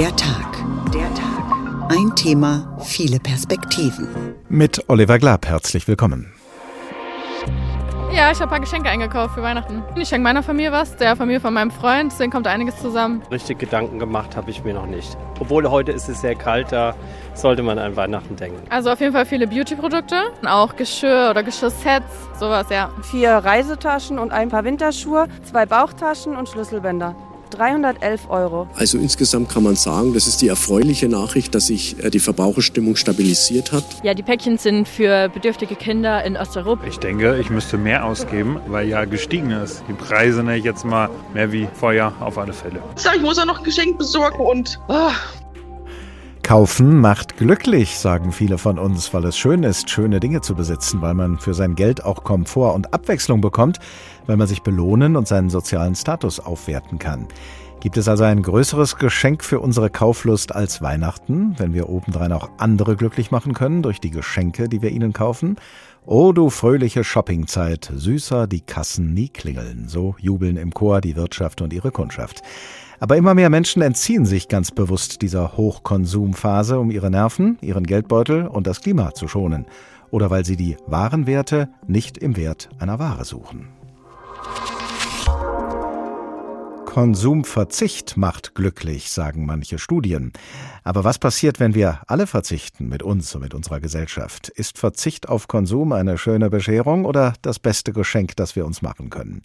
Der Tag. Der Tag. Ein Thema, viele Perspektiven. Mit Oliver Glab, herzlich willkommen. Ja, ich habe ein paar Geschenke eingekauft für Weihnachten. Ich schenke meiner Familie was, der Familie von meinem Freund, deswegen kommt einiges zusammen. Richtig Gedanken gemacht habe ich mir noch nicht. Obwohl heute ist es sehr kalt, da sollte man an Weihnachten denken. Also auf jeden Fall viele Beauty-Produkte, auch Geschirr oder Geschirrsets, sowas, ja. Vier Reisetaschen und ein paar Winterschuhe, zwei Bauchtaschen und Schlüsselbänder. 311 Euro. Also insgesamt kann man sagen, das ist die erfreuliche Nachricht, dass sich äh, die Verbraucherstimmung stabilisiert hat. Ja, die Päckchen sind für bedürftige Kinder in Osteuropa. Ich denke, ich müsste mehr ausgeben, weil ja gestiegen ist. Die Preise ne, jetzt mal mehr wie vorher auf alle Fälle. Ich sag, ich muss ja noch ein Geschenk besorgen und... Oh. Kaufen macht glücklich, sagen viele von uns, weil es schön ist, schöne Dinge zu besitzen, weil man für sein Geld auch Komfort und Abwechslung bekommt, weil man sich belohnen und seinen sozialen Status aufwerten kann. Gibt es also ein größeres Geschenk für unsere Kauflust als Weihnachten, wenn wir obendrein auch andere glücklich machen können durch die Geschenke, die wir ihnen kaufen? O du fröhliche Shoppingzeit, süßer die Kassen nie klingeln, so jubeln im Chor die Wirtschaft und ihre Kundschaft. Aber immer mehr Menschen entziehen sich ganz bewusst dieser Hochkonsumphase, um ihre Nerven, ihren Geldbeutel und das Klima zu schonen. Oder weil sie die wahren Werte nicht im Wert einer Ware suchen. Konsumverzicht macht glücklich, sagen manche Studien. Aber was passiert, wenn wir alle verzichten mit uns und mit unserer Gesellschaft? Ist Verzicht auf Konsum eine schöne Bescherung oder das beste Geschenk, das wir uns machen können?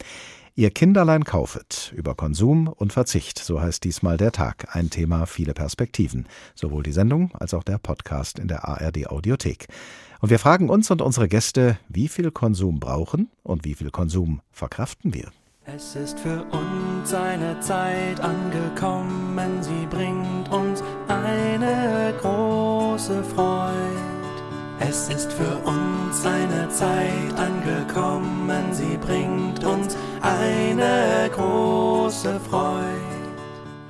Ihr Kinderlein kaufet über Konsum und Verzicht, so heißt diesmal der Tag. Ein Thema, viele Perspektiven. Sowohl die Sendung als auch der Podcast in der ARD Audiothek. Und wir fragen uns und unsere Gäste, wie viel Konsum brauchen und wie viel Konsum verkraften wir. Es ist für uns eine Zeit angekommen, sie bringt uns eine große Freude. Es ist für uns eine Zeit angekommen, sie bringt uns eine große Freude.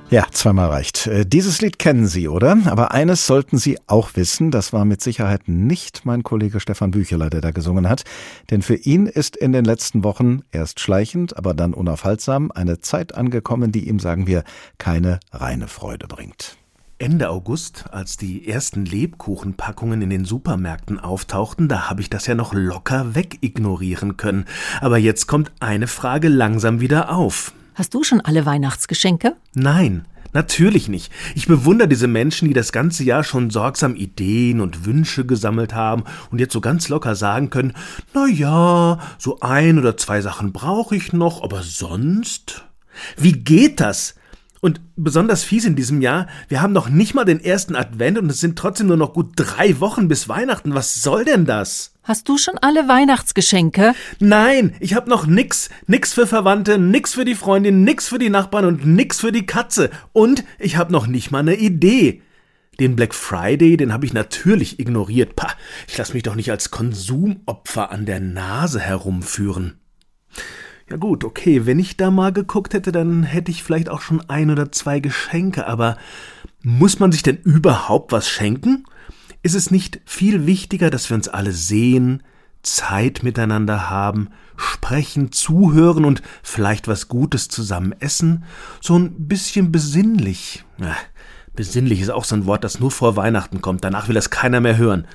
Ja, zweimal reicht. Äh, dieses Lied kennen Sie, oder? Aber eines sollten Sie auch wissen, das war mit Sicherheit nicht mein Kollege Stefan Bücheler, der da gesungen hat. Denn für ihn ist in den letzten Wochen erst schleichend, aber dann unaufhaltsam eine Zeit angekommen, die ihm, sagen wir, keine reine Freude bringt. Ende August, als die ersten Lebkuchenpackungen in den Supermärkten auftauchten, da habe ich das ja noch locker wegignorieren können. Aber jetzt kommt eine Frage langsam wieder auf. Hast du schon alle Weihnachtsgeschenke? Nein, natürlich nicht. Ich bewundere diese Menschen, die das ganze Jahr schon sorgsam Ideen und Wünsche gesammelt haben und jetzt so ganz locker sagen können, na ja, so ein oder zwei Sachen brauche ich noch, aber sonst? Wie geht das? Und besonders fies in diesem Jahr, wir haben noch nicht mal den ersten Advent und es sind trotzdem nur noch gut drei Wochen bis Weihnachten. Was soll denn das? Hast du schon alle Weihnachtsgeschenke? Nein, ich hab noch nix. Nix für Verwandte, nix für die Freundin, nix für die Nachbarn und nix für die Katze. Und ich hab noch nicht mal eine Idee. Den Black Friday, den habe ich natürlich ignoriert. Pah, ich lass mich doch nicht als Konsumopfer an der Nase herumführen. Ja gut, okay, wenn ich da mal geguckt hätte, dann hätte ich vielleicht auch schon ein oder zwei Geschenke, aber muss man sich denn überhaupt was schenken? Ist es nicht viel wichtiger, dass wir uns alle sehen, Zeit miteinander haben, sprechen, zuhören und vielleicht was Gutes zusammen essen? So ein bisschen besinnlich. Ja, besinnlich ist auch so ein Wort, das nur vor Weihnachten kommt, danach will das keiner mehr hören.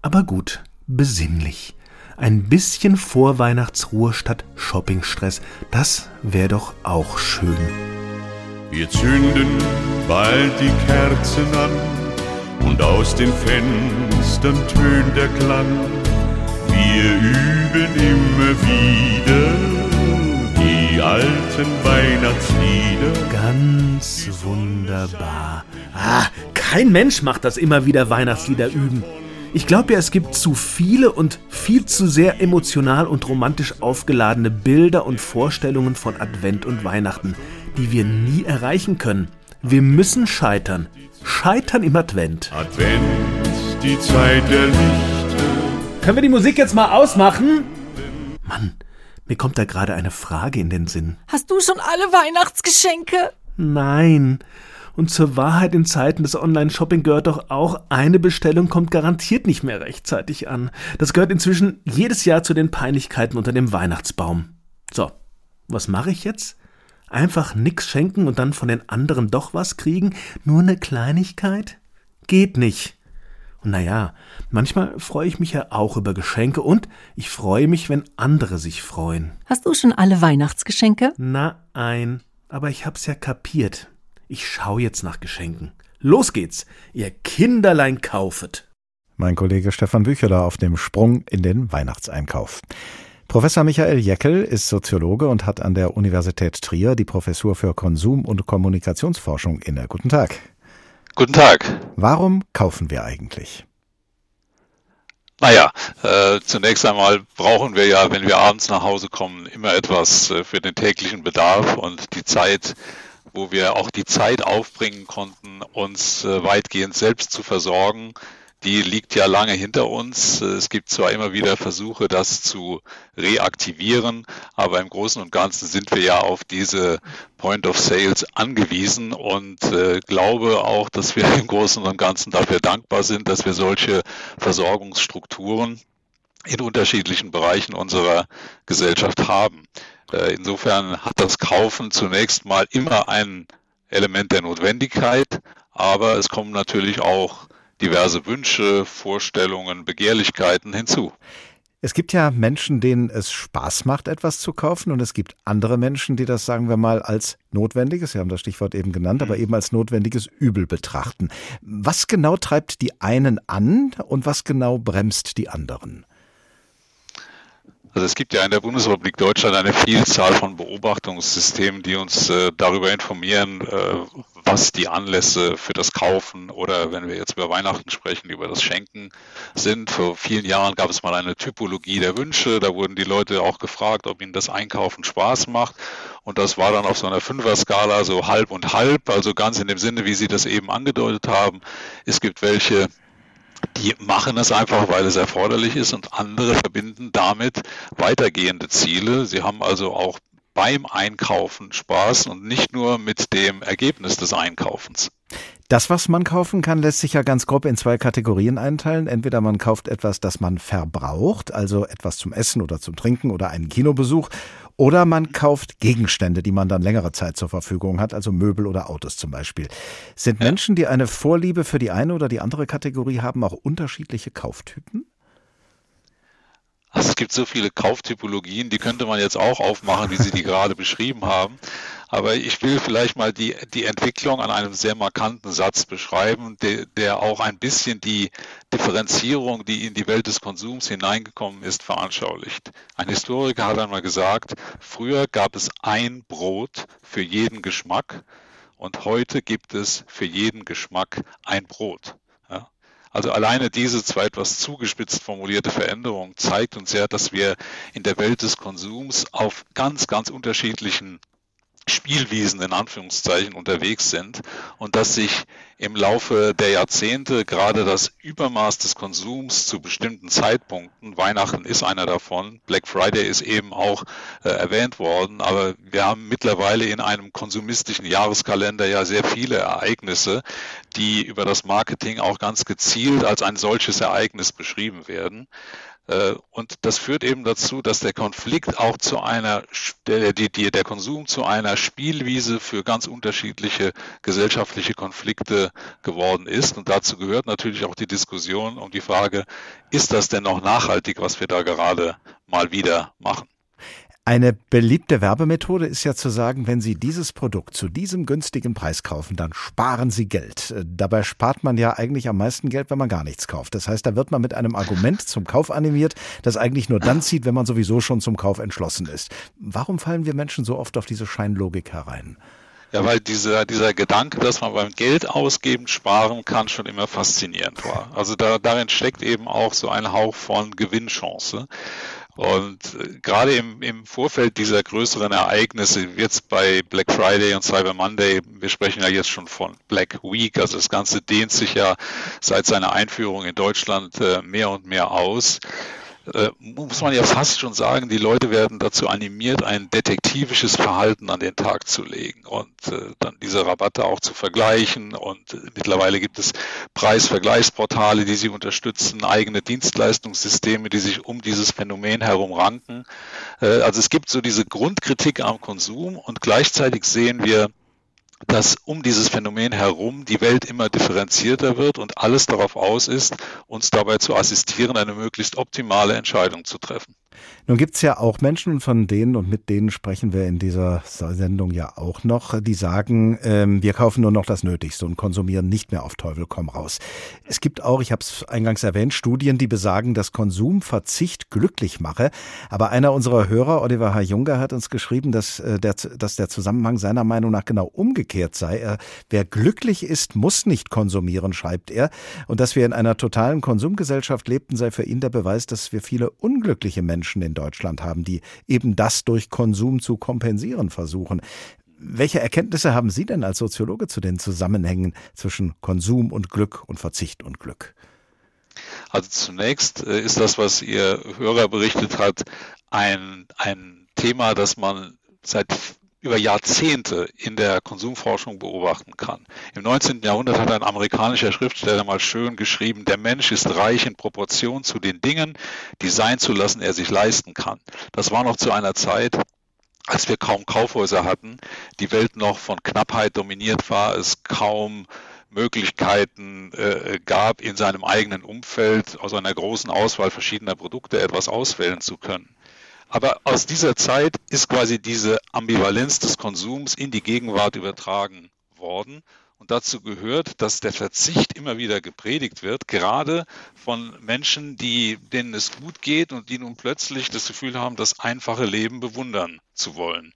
Aber gut, besinnlich ein bisschen Vorweihnachtsruhe statt Shoppingstress. Das wäre doch auch schön. Wir zünden bald die Kerzen an und aus den Fenstern tönt der Klang. Wir üben immer wieder die alten Weihnachtslieder. Ganz wunderbar. Ah, kein Mensch macht das immer wieder Weihnachtslieder üben. Ich glaube ja, es gibt zu viele und viel zu sehr emotional und romantisch aufgeladene Bilder und Vorstellungen von Advent und Weihnachten, die wir nie erreichen können. Wir müssen scheitern. Scheitern im Advent. Advent, die Zeit der Lichter. Können wir die Musik jetzt mal ausmachen? Mann, mir kommt da gerade eine Frage in den Sinn. Hast du schon alle Weihnachtsgeschenke? Nein. Und zur Wahrheit in Zeiten des Online-Shopping gehört doch auch, eine Bestellung kommt garantiert nicht mehr rechtzeitig an. Das gehört inzwischen jedes Jahr zu den Peinlichkeiten unter dem Weihnachtsbaum. So, was mache ich jetzt? Einfach nix schenken und dann von den anderen doch was kriegen? Nur eine Kleinigkeit? Geht nicht. Und naja, manchmal freue ich mich ja auch über Geschenke und ich freue mich, wenn andere sich freuen. Hast du schon alle Weihnachtsgeschenke? Na ein, aber ich hab's ja kapiert. Ich schau jetzt nach Geschenken. Los geht's, ihr Kinderlein kaufet. Mein Kollege Stefan Bücheler auf dem Sprung in den Weihnachtseinkauf. Professor Michael Jeckel ist Soziologe und hat an der Universität Trier die Professur für Konsum- und Kommunikationsforschung inne. Guten Tag. Guten Tag. Warum kaufen wir eigentlich? Naja, äh, zunächst einmal brauchen wir ja, wenn wir abends nach Hause kommen, immer etwas äh, für den täglichen Bedarf und die Zeit, wo wir auch die Zeit aufbringen konnten, uns äh, weitgehend selbst zu versorgen, die liegt ja lange hinter uns. Es gibt zwar immer wieder Versuche, das zu reaktivieren, aber im Großen und Ganzen sind wir ja auf diese Point of Sales angewiesen und äh, glaube auch, dass wir im Großen und Ganzen dafür dankbar sind, dass wir solche Versorgungsstrukturen in unterschiedlichen Bereichen unserer Gesellschaft haben. Äh, insofern hat das Kaufen zunächst mal immer ein Element der Notwendigkeit, aber es kommen natürlich auch diverse Wünsche, Vorstellungen, Begehrlichkeiten hinzu. Es gibt ja Menschen, denen es Spaß macht, etwas zu kaufen, und es gibt andere Menschen, die das, sagen wir mal, als notwendiges, Sie haben das Stichwort eben genannt, aber eben als notwendiges Übel betrachten. Was genau treibt die einen an und was genau bremst die anderen? Also es gibt ja in der Bundesrepublik Deutschland eine Vielzahl von Beobachtungssystemen, die uns äh, darüber informieren, äh, was die Anlässe für das Kaufen oder wenn wir jetzt über Weihnachten sprechen, über das Schenken sind. Vor vielen Jahren gab es mal eine Typologie der Wünsche. Da wurden die Leute auch gefragt, ob ihnen das Einkaufen Spaß macht. Und das war dann auf so einer Fünfer-Skala so halb und halb, also ganz in dem Sinne, wie Sie das eben angedeutet haben. Es gibt welche, die machen es einfach, weil es erforderlich ist und andere verbinden damit weitergehende Ziele. Sie haben also auch beim Einkaufen Spaß und nicht nur mit dem Ergebnis des Einkaufens. Das, was man kaufen kann, lässt sich ja ganz grob in zwei Kategorien einteilen. Entweder man kauft etwas, das man verbraucht, also etwas zum Essen oder zum Trinken oder einen Kinobesuch, oder man kauft Gegenstände, die man dann längere Zeit zur Verfügung hat, also Möbel oder Autos zum Beispiel. Sind ja. Menschen, die eine Vorliebe für die eine oder die andere Kategorie haben, auch unterschiedliche Kauftypen? Also es gibt so viele Kauftypologien, die könnte man jetzt auch aufmachen, wie Sie die gerade beschrieben haben. Aber ich will vielleicht mal die, die Entwicklung an einem sehr markanten Satz beschreiben, der, der auch ein bisschen die Differenzierung, die in die Welt des Konsums hineingekommen ist, veranschaulicht. Ein Historiker hat einmal gesagt, früher gab es ein Brot für jeden Geschmack und heute gibt es für jeden Geschmack ein Brot. Also alleine diese zwar etwas zugespitzt formulierte Veränderung zeigt uns ja, dass wir in der Welt des Konsums auf ganz, ganz unterschiedlichen Spielwiesen in Anführungszeichen unterwegs sind und dass sich im Laufe der Jahrzehnte gerade das Übermaß des Konsums zu bestimmten Zeitpunkten, Weihnachten ist einer davon, Black Friday ist eben auch äh, erwähnt worden, aber wir haben mittlerweile in einem konsumistischen Jahreskalender ja sehr viele Ereignisse, die über das Marketing auch ganz gezielt als ein solches Ereignis beschrieben werden. Äh, und das führt eben dazu, dass der Konflikt auch zu einer, der, die, der Konsum zu einer Spielwiese für ganz unterschiedliche gesellschaftliche Konflikte geworden ist. Und dazu gehört natürlich auch die Diskussion um die Frage, ist das denn noch nachhaltig, was wir da gerade mal wieder machen? Eine beliebte Werbemethode ist ja zu sagen, wenn Sie dieses Produkt zu diesem günstigen Preis kaufen, dann sparen Sie Geld. Äh, dabei spart man ja eigentlich am meisten Geld, wenn man gar nichts kauft. Das heißt, da wird man mit einem Argument zum Kauf animiert, das eigentlich nur dann zieht, wenn man sowieso schon zum Kauf entschlossen ist. Warum fallen wir Menschen so oft auf diese Scheinlogik herein? Ja, weil dieser, dieser Gedanke, dass man beim Geld ausgeben sparen kann, schon immer faszinierend war. Also da, darin steckt eben auch so ein Hauch von Gewinnchance. Und äh, gerade im, im Vorfeld dieser größeren Ereignisse, jetzt bei Black Friday und Cyber Monday, wir sprechen ja jetzt schon von Black Week, also das Ganze dehnt sich ja seit seiner Einführung in Deutschland äh, mehr und mehr aus äh, muss man ja fast schon sagen, die Leute werden dazu animiert, ein detektivisches Verhalten an den Tag zu legen und äh, dann diese Rabatte auch zu vergleichen. Und äh, mittlerweile gibt es Preisvergleichsportale, die sie unterstützen, eigene Dienstleistungssysteme, die sich um dieses Phänomen herum ranken. Äh, also es gibt so diese Grundkritik am Konsum und gleichzeitig sehen wir, dass um dieses Phänomen herum die Welt immer differenzierter wird und alles darauf aus ist, uns dabei zu assistieren, eine möglichst optimale Entscheidung zu treffen. Nun gibt's ja auch Menschen, von denen und mit denen sprechen wir in dieser Sendung ja auch noch, die sagen, ähm, wir kaufen nur noch das Nötigste und konsumieren nicht mehr auf Teufel komm raus. Es gibt auch, ich habe es eingangs erwähnt, Studien, die besagen, dass Konsumverzicht glücklich mache. Aber einer unserer Hörer, Oliver H. Junger, hat uns geschrieben, dass, äh, der, dass der Zusammenhang seiner Meinung nach genau umgekehrt sei. Er, wer glücklich ist, muss nicht konsumieren, schreibt er. Und dass wir in einer totalen Konsumgesellschaft lebten, sei für ihn der Beweis, dass wir viele unglückliche Menschen in Deutschland haben, die eben das durch Konsum zu kompensieren versuchen. Welche Erkenntnisse haben Sie denn als Soziologe zu den Zusammenhängen zwischen Konsum und Glück und Verzicht und Glück? Also zunächst äh, ist das, was Ihr Hörer berichtet hat, ein, ein Thema, das man seit über Jahrzehnte in der Konsumforschung beobachten kann. Im 19. Jahrhundert hat ein amerikanischer Schriftsteller mal schön geschrieben, der Mensch ist reich in Proportion zu den Dingen, die sein zu lassen er sich leisten kann. Das war noch zu einer Zeit, als wir kaum Kaufhäuser hatten, die Welt noch von Knappheit dominiert war, es kaum Möglichkeiten äh, gab, in seinem eigenen Umfeld aus einer großen Auswahl verschiedener Produkte etwas auswählen zu können. Aber aus dieser Zeit ist quasi diese Ambivalenz des Konsums in die Gegenwart übertragen worden. Und dazu gehört, dass der Verzicht immer wieder gepredigt wird, gerade von Menschen, die, denen es gut geht und die nun plötzlich das Gefühl haben, das einfache Leben bewundern zu wollen.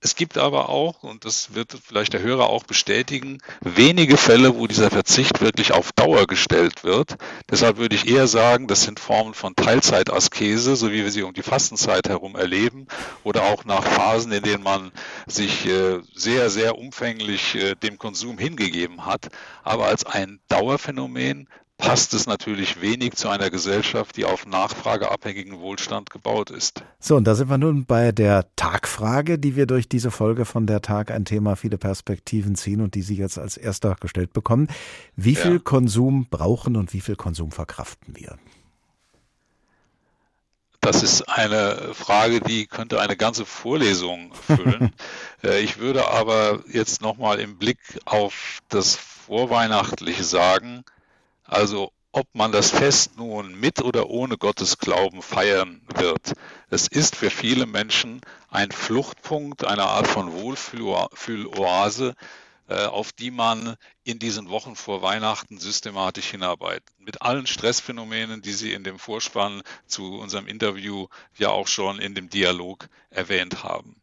Es gibt aber auch, und das wird vielleicht der Hörer auch bestätigen, wenige Fälle, wo dieser Verzicht wirklich auf Dauer gestellt wird. Deshalb würde ich eher sagen, das sind Formen von Teilzeitaskese, so wie wir sie um die Fastenzeit herum erleben, oder auch nach Phasen, in denen man sich äh, sehr, sehr umfänglich äh, dem Konsum hingegeben hat. Aber als ein Dauerphänomen passt es natürlich wenig zu einer Gesellschaft, die auf nachfrageabhängigen Wohlstand gebaut ist. So, und da sind wir nun bei der Tagfrage, die wir durch diese Folge von der Tag ein Thema viele Perspektiven ziehen und die Sie jetzt als erster gestellt bekommen. Wie viel ja. Konsum brauchen und wie viel Konsum verkraften wir? Das ist eine Frage, die könnte eine ganze Vorlesung füllen. Äh, ich würde aber jetzt nochmal im Blick auf das Vorweihnachtliche sagen, also ob man das Fest nun mit oder ohne Gottes Glauben feiern wird. Es ist für viele Menschen ein Fluchtpunkt, eine Art von Wohlfühloase, äh, auf die man in diesen Wochen vor Weihnachten systematisch hinarbeitet. Mit allen Stressphänomenen, die Sie in dem Vorspann zu unserem Interview ja auch schon in dem Dialog erwähnt haben.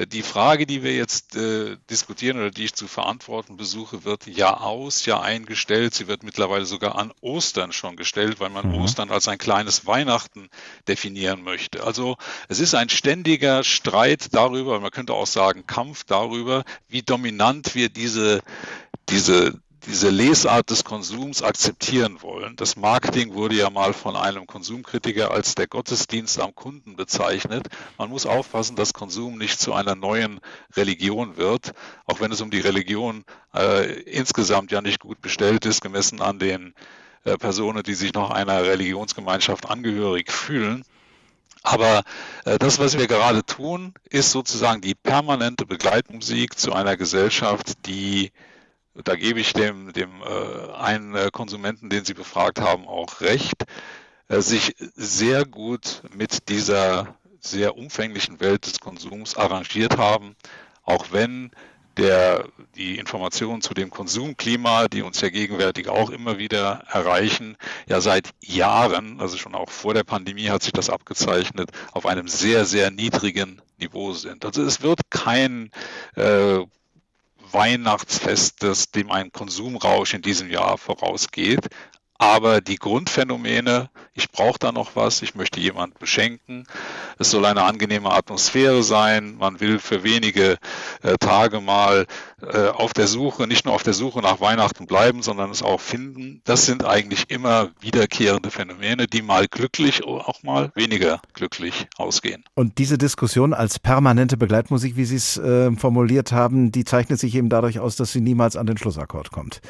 Äh, die Frage, die wir jetzt äh, diskutieren oder die ich zu verantworten besuche, wird Jahr aus, Jahr eingestellt. Sie wird mittlerweile sogar an Ostern schon gestellt, weil man mhm. Ostern als ein kleines Weihnachten definieren möchte. Also es ist ein ständiger Streit darüber, man könnte auch sagen Kampf darüber, wie dominant wir diese, diese diese Lesart des Konsums akzeptieren wollen. Das Marketing wurde ja mal von einem Konsumkritiker als der Gottesdienst am Kunden bezeichnet. Man muss aufpassen, dass Konsum nicht zu einer neuen Religion wird, auch wenn es um die Religion äh, insgesamt ja nicht gut bestellt ist, gemessen an den äh, Personen, die sich noch einer Religionsgemeinschaft angehörig fühlen. Aber äh, das, was wir gerade tun, ist sozusagen die permanente Begleitmusik zu einer Gesellschaft, die da gebe ich dem, dem äh, einen äh, Konsumenten, den Sie befragt haben, auch recht, äh, sich sehr gut mit dieser sehr umfänglichen Welt des Konsums arrangiert haben, auch wenn der, die Informationen zu dem Konsumklima, die uns ja gegenwärtig auch immer wieder erreichen, ja seit Jahren, also schon auch vor der Pandemie hat sich das abgezeichnet, auf einem sehr, sehr niedrigen Niveau sind. Also es wird kein äh, Weihnachtsfestes, dem ein Konsumrausch in diesem Jahr vorausgeht. Aber die Grundphänomene, ich brauche da noch was, ich möchte jemand beschenken, es soll eine angenehme Atmosphäre sein, man will für wenige äh, Tage mal äh, auf der Suche, nicht nur auf der Suche nach Weihnachten bleiben, sondern es auch finden. Das sind eigentlich immer wiederkehrende Phänomene, die mal glücklich, auch mal weniger glücklich ausgehen. Und diese Diskussion als permanente Begleitmusik, wie Sie es äh, formuliert haben, die zeichnet sich eben dadurch aus, dass sie niemals an den Schlussakkord kommt.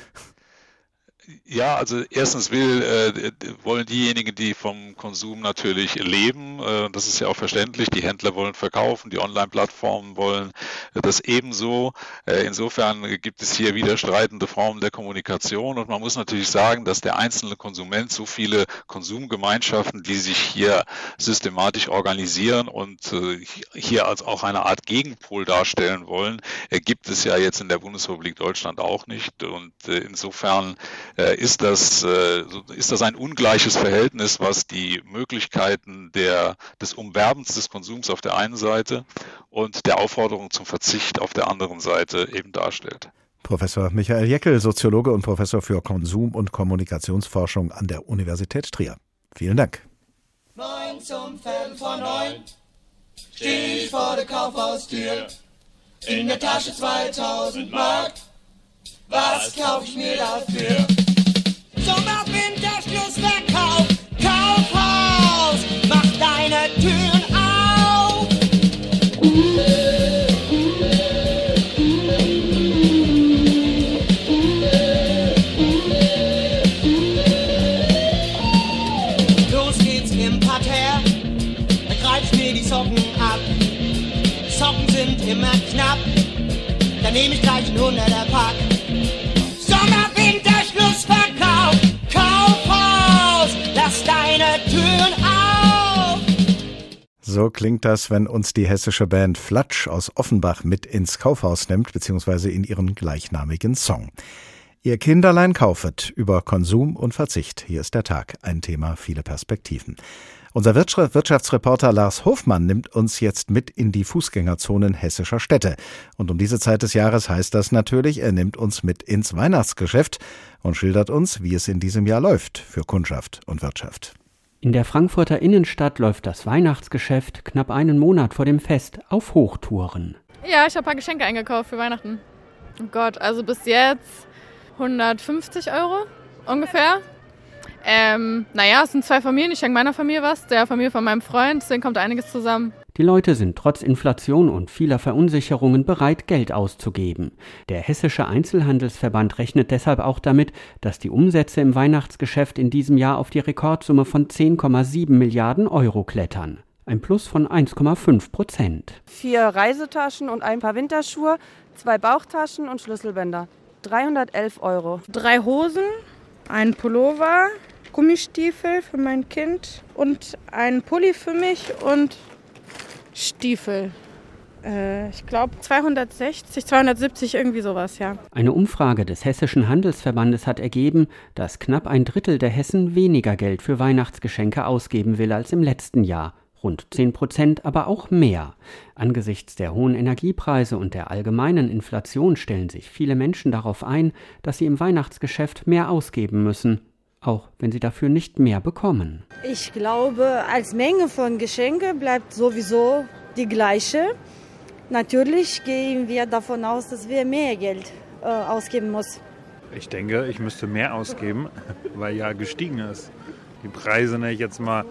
Ja, also erstens will, äh, wollen diejenigen, die vom Konsum natürlich leben, äh, das ist ja auch verständlich, die Händler wollen verkaufen, die Online-Plattformen wollen das ebenso. Äh, insofern gibt es hier widerstreitende Formen der Kommunikation und man muss natürlich sagen, dass der einzelne Konsument so viele Konsumgemeinschaften, die sich hier systematisch organisieren und äh, hier als auch eine Art Gegenpol darstellen wollen, äh, gibt es ja jetzt in der Bundesrepublik Deutschland auch nicht und äh, insofern ist das, äh, ist das ein ungleiches Verhältnis, was die Möglichkeiten der, des Umwerbens des Konsums auf der einen Seite und der Aufforderung zum Verzicht auf der anderen Seite eben darstellt. Professor Michael Jeckel, Soziologe und Professor für Konsum- und Kommunikationsforschung an der Universität Trier. Vielen Dank. Neun zum Viertel von neun steh ich vor der Kaufhaustür. In der Tasche 2000 Mark. Was kauf ich mir dafür? Immer knapp, da nehme ich gleich ein 100er Pack. So klingt das, wenn uns die hessische Band Flatsch aus Offenbach mit ins Kaufhaus nimmt, beziehungsweise in ihren gleichnamigen Song. Ihr Kinderlein kaufet über Konsum und Verzicht. Hier ist der Tag. Ein Thema, viele Perspektiven. Unser Wirtschaftsreporter Lars Hofmann nimmt uns jetzt mit in die Fußgängerzonen hessischer Städte. Und um diese Zeit des Jahres heißt das natürlich, er nimmt uns mit ins Weihnachtsgeschäft und schildert uns, wie es in diesem Jahr läuft für Kundschaft und Wirtschaft. In der Frankfurter Innenstadt läuft das Weihnachtsgeschäft knapp einen Monat vor dem Fest auf Hochtouren. Ja, ich habe ein paar Geschenke eingekauft für Weihnachten. Oh Gott, also bis jetzt 150 Euro ungefähr. Ähm, naja, es sind zwei Familien. Ich schenke meiner Familie was, der Familie von meinem Freund. Deswegen kommt einiges zusammen. Die Leute sind trotz Inflation und vieler Verunsicherungen bereit, Geld auszugeben. Der Hessische Einzelhandelsverband rechnet deshalb auch damit, dass die Umsätze im Weihnachtsgeschäft in diesem Jahr auf die Rekordsumme von 10,7 Milliarden Euro klettern. Ein Plus von 1,5 Prozent. Vier Reisetaschen und ein paar Winterschuhe, zwei Bauchtaschen und Schlüsselbänder. 311 Euro. Drei Hosen, ein Pullover, Gummistiefel für mein Kind und ein Pulli für mich und Stiefel. Äh, ich glaube 260, 270, irgendwie sowas, ja. Eine Umfrage des Hessischen Handelsverbandes hat ergeben, dass knapp ein Drittel der Hessen weniger Geld für Weihnachtsgeschenke ausgeben will als im letzten Jahr. Rund 10 Prozent, aber auch mehr. Angesichts der hohen Energiepreise und der allgemeinen Inflation stellen sich viele Menschen darauf ein, dass sie im Weihnachtsgeschäft mehr ausgeben müssen, auch wenn sie dafür nicht mehr bekommen. Ich glaube, als Menge von Geschenke bleibt sowieso die gleiche. Natürlich gehen wir davon aus, dass wir mehr Geld äh, ausgeben müssen. Ich denke, ich müsste mehr ausgeben, weil ja gestiegen ist. Die Preise, ne, jetzt mal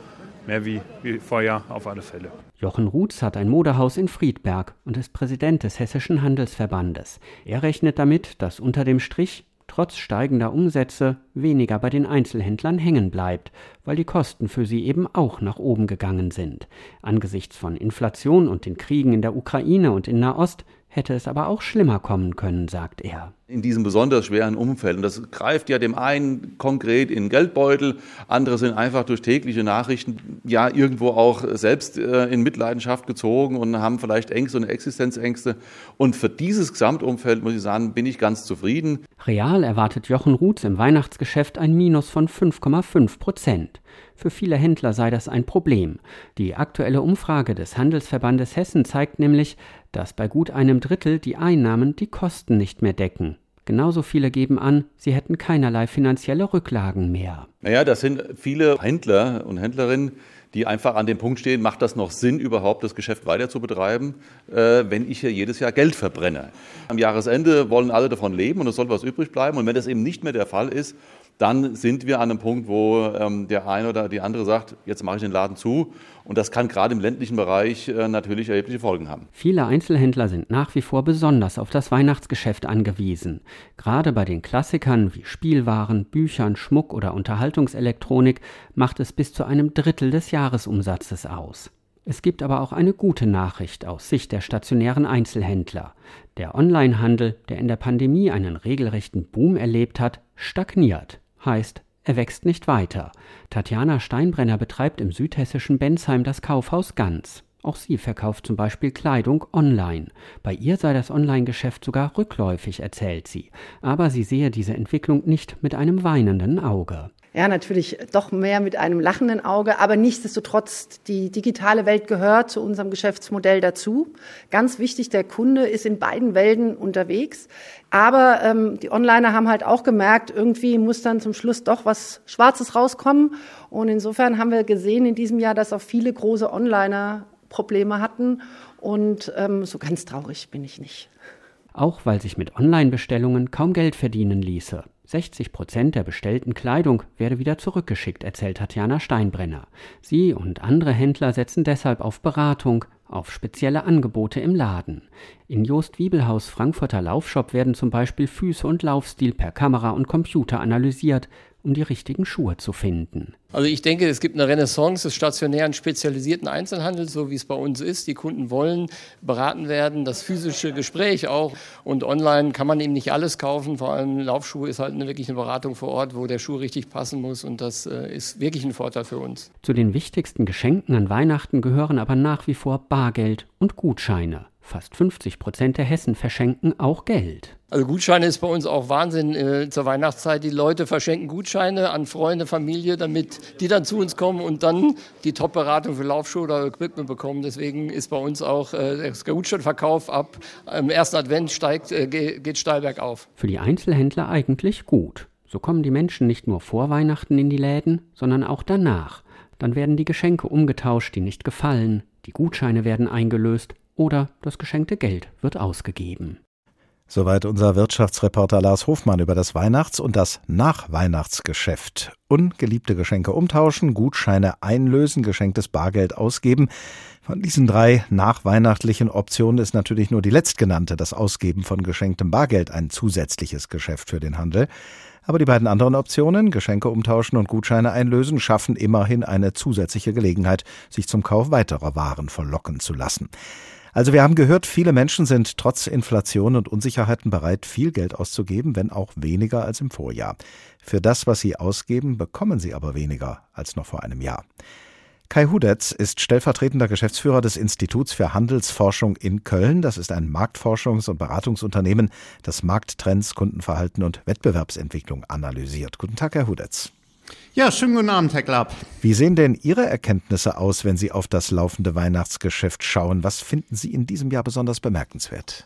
mehr wie, wie vorher auf alle Fälle. Jochen Rutz hat ein Modehaus in Friedberg und ist Präsident des Hessischen Handelsverbandes. Er rechnet damit, dass unter dem Strich trotz steigender Umsätze weniger bei den Einzelhändlern hängen bleibt, weil die Kosten für sie eben auch nach oben gegangen sind. Angesichts von Inflation und den Kriegen in der Ukraine und in Nahost hätte es aber auch schlimmer kommen können, sagt er. In diesem besonders schweren Umfeld. Und das greift ja dem einen konkret in den Geldbeutel, andere sind einfach durch tägliche Nachrichten ja irgendwo auch selbst äh, in Mitleidenschaft gezogen und haben vielleicht Ängste und Existenzängste. Und für dieses Gesamtumfeld, muss ich sagen, bin ich ganz zufrieden. Real erwartet Jochen Ruths im Weihnachtsgeschäft ein Minus von 5,5 Prozent. Für viele Händler sei das ein Problem. Die aktuelle Umfrage des Handelsverbandes Hessen zeigt nämlich, dass bei gut einem Drittel die Einnahmen die Kosten nicht mehr decken. Genauso viele geben an, sie hätten keinerlei finanzielle Rücklagen mehr. Naja, das sind viele Händler und Händlerinnen, die einfach an dem Punkt stehen, macht das noch Sinn, überhaupt das Geschäft weiter zu betreiben, äh, wenn ich hier jedes Jahr Geld verbrenne. Am Jahresende wollen alle davon leben und es soll was übrig bleiben. Und wenn das eben nicht mehr der Fall ist, dann sind wir an einem Punkt, wo ähm, der eine oder die andere sagt, jetzt mache ich den Laden zu. Und das kann gerade im ländlichen Bereich äh, natürlich erhebliche Folgen haben. Viele Einzelhändler sind nach wie vor besonders auf das Weihnachtsgeschäft angewiesen. Gerade bei den Klassikern wie Spielwaren, Büchern, Schmuck oder Unterhaltungselektronik macht es bis zu einem Drittel des Jahresumsatzes aus. Es gibt aber auch eine gute Nachricht aus Sicht der stationären Einzelhändler. Der Onlinehandel, der in der Pandemie einen regelrechten Boom erlebt hat, stagniert heißt, er wächst nicht weiter. Tatjana Steinbrenner betreibt im südhessischen Bensheim das Kaufhaus Ganz. Auch sie verkauft zum Beispiel Kleidung online. Bei ihr sei das Online-Geschäft sogar rückläufig, erzählt sie. Aber sie sehe diese Entwicklung nicht mit einem weinenden Auge ja, natürlich doch mehr mit einem lachenden Auge, aber nichtsdestotrotz, die digitale Welt gehört zu unserem Geschäftsmodell dazu. Ganz wichtig, der Kunde ist in beiden Welten unterwegs. Aber ähm, die Onliner haben halt auch gemerkt, irgendwie muss dann zum Schluss doch was Schwarzes rauskommen. Und insofern haben wir gesehen in diesem Jahr, dass auch viele große Onliner Probleme hatten. Und ähm, so ganz traurig bin ich nicht. Auch weil sich mit Online-Bestellungen kaum Geld verdienen ließe. 60 Prozent der bestellten Kleidung werde wieder zurückgeschickt, erzählt Tatjana Steinbrenner. Sie und andere Händler setzen deshalb auf Beratung, auf spezielle Angebote im Laden. In Jost Wiebelhaus Frankfurter Laufshop werden zum Beispiel Füße und Laufstil per Kamera und Computer analysiert, um die richtigen Schuhe zu finden. Also ich denke, es gibt eine Renaissance des stationären spezialisierten Einzelhandels, so wie es bei uns ist. Die Kunden wollen beraten werden, das physische Gespräch auch. Und online kann man eben nicht alles kaufen. Vor allem Laufschuhe ist halt eine wirkliche Beratung vor Ort, wo der Schuh richtig passen muss. Und das äh, ist wirklich ein Vorteil für uns. Zu den wichtigsten Geschenken an Weihnachten gehören aber nach wie vor Bargeld und Gutscheine. Fast 50 Prozent der Hessen verschenken auch Geld. Also Gutscheine ist bei uns auch Wahnsinn äh, zur Weihnachtszeit. Die Leute verschenken Gutscheine an Freunde, Familie, damit die dann zu uns kommen und dann die Top-Beratung für Laufschuhe oder Equipment bekommen. Deswegen ist bei uns auch äh, der Gutscheinverkauf ab im ersten Advent steigt, äh, geht steil bergauf. Für die Einzelhändler eigentlich gut. So kommen die Menschen nicht nur vor Weihnachten in die Läden, sondern auch danach. Dann werden die Geschenke umgetauscht, die nicht gefallen, die Gutscheine werden eingelöst oder das geschenkte Geld wird ausgegeben. Soweit unser Wirtschaftsreporter Lars Hofmann über das Weihnachts- und das Nachweihnachtsgeschäft. Ungeliebte Geschenke umtauschen, Gutscheine einlösen, geschenktes Bargeld ausgeben. Von diesen drei nachweihnachtlichen Optionen ist natürlich nur die letztgenannte, das Ausgeben von geschenktem Bargeld, ein zusätzliches Geschäft für den Handel. Aber die beiden anderen Optionen, Geschenke umtauschen und Gutscheine einlösen, schaffen immerhin eine zusätzliche Gelegenheit, sich zum Kauf weiterer Waren verlocken zu lassen. Also wir haben gehört, viele Menschen sind trotz Inflation und Unsicherheiten bereit, viel Geld auszugeben, wenn auch weniger als im Vorjahr. Für das, was sie ausgeben, bekommen sie aber weniger als noch vor einem Jahr. Kai Hudetz ist stellvertretender Geschäftsführer des Instituts für Handelsforschung in Köln. Das ist ein Marktforschungs- und Beratungsunternehmen, das Markttrends, Kundenverhalten und Wettbewerbsentwicklung analysiert. Guten Tag, Herr Hudetz. Ja, schönen guten Abend, Herr Klapp. Wie sehen denn Ihre Erkenntnisse aus, wenn Sie auf das laufende Weihnachtsgeschäft schauen? Was finden Sie in diesem Jahr besonders bemerkenswert?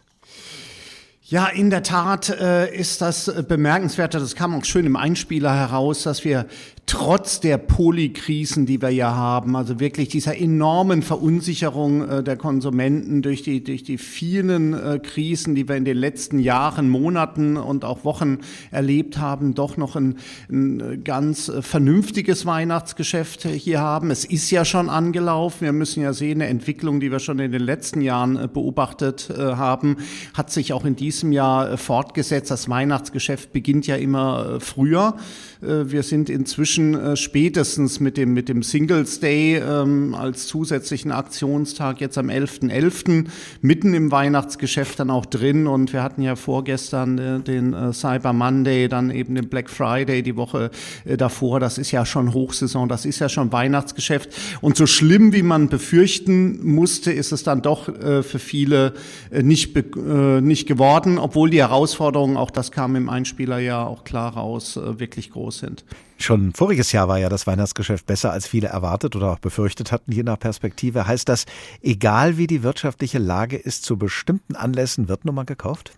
Ja, in der Tat äh, ist das äh, bemerkenswert, das kam auch schön im Einspieler heraus, dass wir trotz der Polykrisen, die wir ja haben, also wirklich dieser enormen Verunsicherung äh, der Konsumenten durch die, durch die vielen äh, Krisen, die wir in den letzten Jahren, Monaten und auch Wochen erlebt haben, doch noch ein, ein ganz äh, vernünftiges Weihnachtsgeschäft hier haben. Es ist ja schon angelaufen. Wir müssen ja sehen, eine Entwicklung, die wir schon in den letzten Jahren äh, beobachtet äh, haben, hat sich auch in diesem Jahr äh, fortgesetzt. Das Weihnachtsgeschäft beginnt ja immer früher. wir sind inzwischen äh, spätestens mit dem, mit dem Singles Day ähm, als zusätzlichen Aktionstag jetzt am 11.11. .11. mitten im Weihnachtsgeschäft dann auch drin. Und wir hatten ja vorgestern äh, den äh, Cyber Monday, dann eben den Black Friday die Woche äh, davor. Das ist ja schon Hochsaison, das ist ja schon Weihnachtsgeschäft. Und so schlimm, wie man befürchten musste, ist es dann doch äh, für viele äh, nicht, äh, nicht geworden, obwohl die Herausforderungen, auch das kam im Einspieler ja auch klar raus, äh, wirklich groß sind. Schon voriges Jahr war ja das Weihnachtsgeschäft besser, als viele erwartet oder auch befürchtet hatten, je nach Perspektive. Heißt das, egal wie die wirtschaftliche Lage ist, zu bestimmten Anlässen wird nun mal gekauft?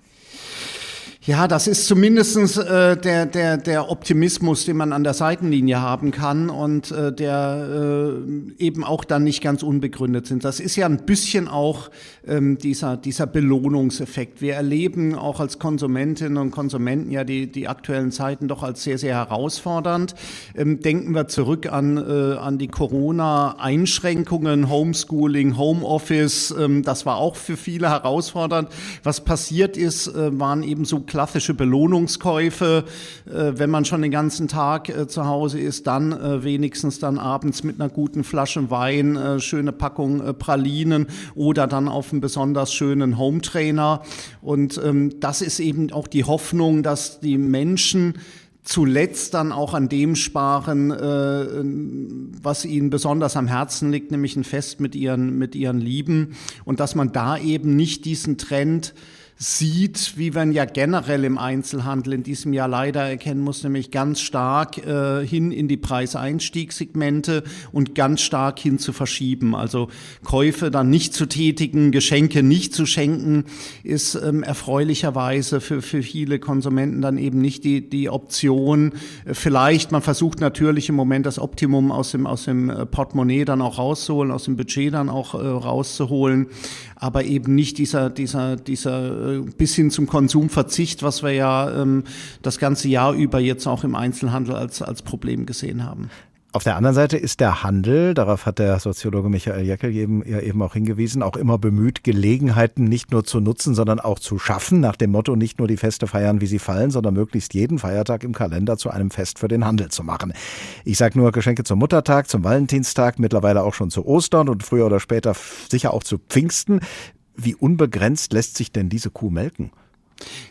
Ja, das ist zumindestens äh, der, der, der Optimismus, den man an der Seitenlinie haben kann und äh, der äh, eben auch dann nicht ganz unbegründet sind. Das ist ja ein bisschen auch ähm, dieser, dieser Belohnungseffekt. Wir erleben auch als Konsumentinnen und Konsumenten ja die, die aktuellen Zeiten doch als sehr, sehr herausfordernd. Ähm, denken wir zurück an, äh, an die Corona-Einschränkungen, Homeschooling, Homeoffice. Ähm, das war auch für viele herausfordernd. Was passiert ist, äh, waren eben so klassische Belohnungskäufe. Äh, wenn man schon den ganzen Tag äh, zu Hause ist, dann äh, wenigstens dann abends mit einer guten Flasche Wein, schöne Packung Pralinen oder dann auf einen besonders schönen Hometrainer. Und ähm, das ist eben auch die Hoffnung, dass die Menschen zuletzt dann auch an dem sparen, äh, was ihnen besonders am Herzen liegt, nämlich ein Fest mit ihren, mit ihren Lieben. Und dass man da eben nicht diesen Trend sieht, wie man ja generell im Einzelhandel in diesem Jahr leider erkennen muss, nämlich ganz stark äh, hin in die Preiseinstiegssegmente und ganz stark hin zu verschieben. Also Käufe dann nicht zu tätigen, Geschenke nicht zu schenken, ist ähm, erfreulicherweise für, für viele Konsumenten dann eben nicht die, die Option. Vielleicht, man versucht natürlich im Moment das Optimum aus dem, aus dem äh, Portemonnaie dann auch rauszuholen, aus dem Budget dann auch äh, rauszuholen, aber eben nicht dieser, dieser, dieser äh, bis hin zum Konsumverzicht, was wir ja ähm, das ganze Jahr über jetzt auch im Einzelhandel als, als Problem gesehen haben. Auf der anderen Seite ist der Handel, darauf hat der Soziologe Michael Jeckel eben, ja eben auch hingewiesen, auch immer bemüht, Gelegenheiten nicht nur zu nutzen, sondern auch zu schaffen, nach dem Motto nicht nur die Feste feiern, wie sie fallen, sondern möglichst jeden Feiertag im Kalender zu einem Fest für den Handel zu machen. Ich sage nur Geschenke zum Muttertag, zum Valentinstag, mittlerweile auch schon zu Ostern und früher oder später sicher auch zu Pfingsten. Wie unbegrenzt lässt sich denn diese Kuh melken?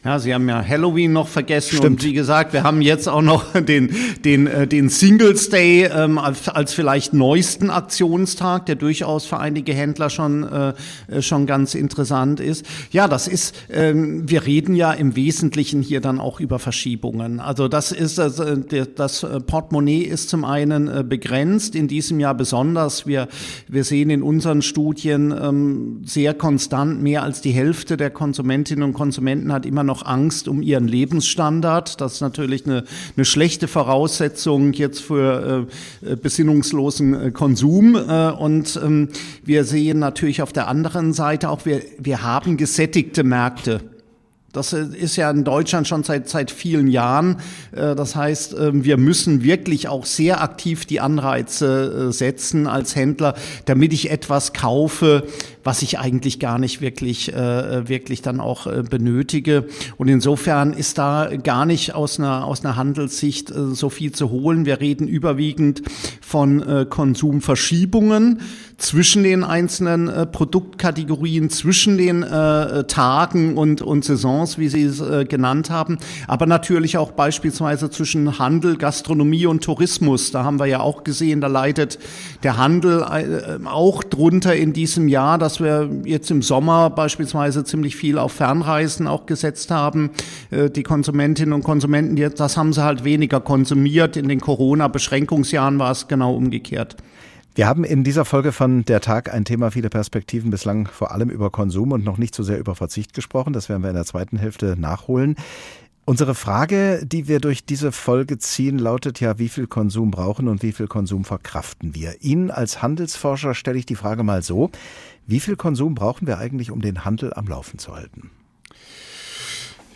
Ja, Sie haben ja Halloween noch vergessen Stimmt. und wie gesagt, wir haben jetzt auch noch den, den, äh, den Singles Day ähm, als, als vielleicht neuesten Aktionstag, der durchaus für einige Händler schon, äh, schon ganz interessant ist. Ja, das ist, ähm, wir reden ja im Wesentlichen hier dann auch über Verschiebungen. Also das ist, das, äh, das Portemonnaie ist zum einen äh, begrenzt, in diesem Jahr besonders. Wir, wir sehen in unseren Studien ähm, sehr konstant, mehr als die Hälfte der Konsumentinnen und Konsumenten hat immer noch Angst um ihren Lebensstandard. Das ist natürlich eine, eine schlechte Voraussetzung jetzt für äh, besinnungslosen äh, Konsum. Äh, und ähm, wir sehen natürlich auf der anderen Seite auch, wir, wir haben gesättigte Märkte. Das ist ja in Deutschland schon seit, seit vielen Jahren. Äh, Das heißt, ähm, wir müssen wirklich auch sehr aktiv die Anreize äh, setzen als Händler, damit ich etwas kaufe, was ich eigentlich gar nicht wirklich, äh, wirklich dann auch äh, benötige. Und insofern ist da gar nicht aus einer, aus einer Handelssicht äh, so viel zu holen. Wir reden überwiegend von äh, Konsumverschiebungen zwischen den einzelnen äh, Produktkategorien, zwischen den äh, Tagen und, und Saisons, wie Sie es äh, genannt haben, aber natürlich auch beispielsweise zwischen Handel, Gastronomie und Tourismus. Da haben wir ja auch gesehen, da leidet der Handel äh, auch drunter in diesem Jahr, dass wir jetzt im Sommer beispielsweise ziemlich viel auf Fernreisen auch gesetzt haben. Äh, die Konsumentinnen und Konsumenten, das haben sie halt weniger konsumiert. In den Corona-Beschränkungsjahren war es genau umgekehrt. Wir haben in dieser Folge von Der Tag ein Thema viele Perspektiven bislang vor allem über Konsum und noch nicht so sehr über Verzicht gesprochen. Das werden wir in der zweiten Hälfte nachholen. Unsere Frage, die wir durch diese Folge ziehen, lautet ja, wie viel Konsum brauchen und wie viel Konsum verkraften wir? Ihnen als Handelsforscher stelle ich die Frage mal so, wie viel Konsum brauchen wir eigentlich, um den Handel am Laufen zu halten?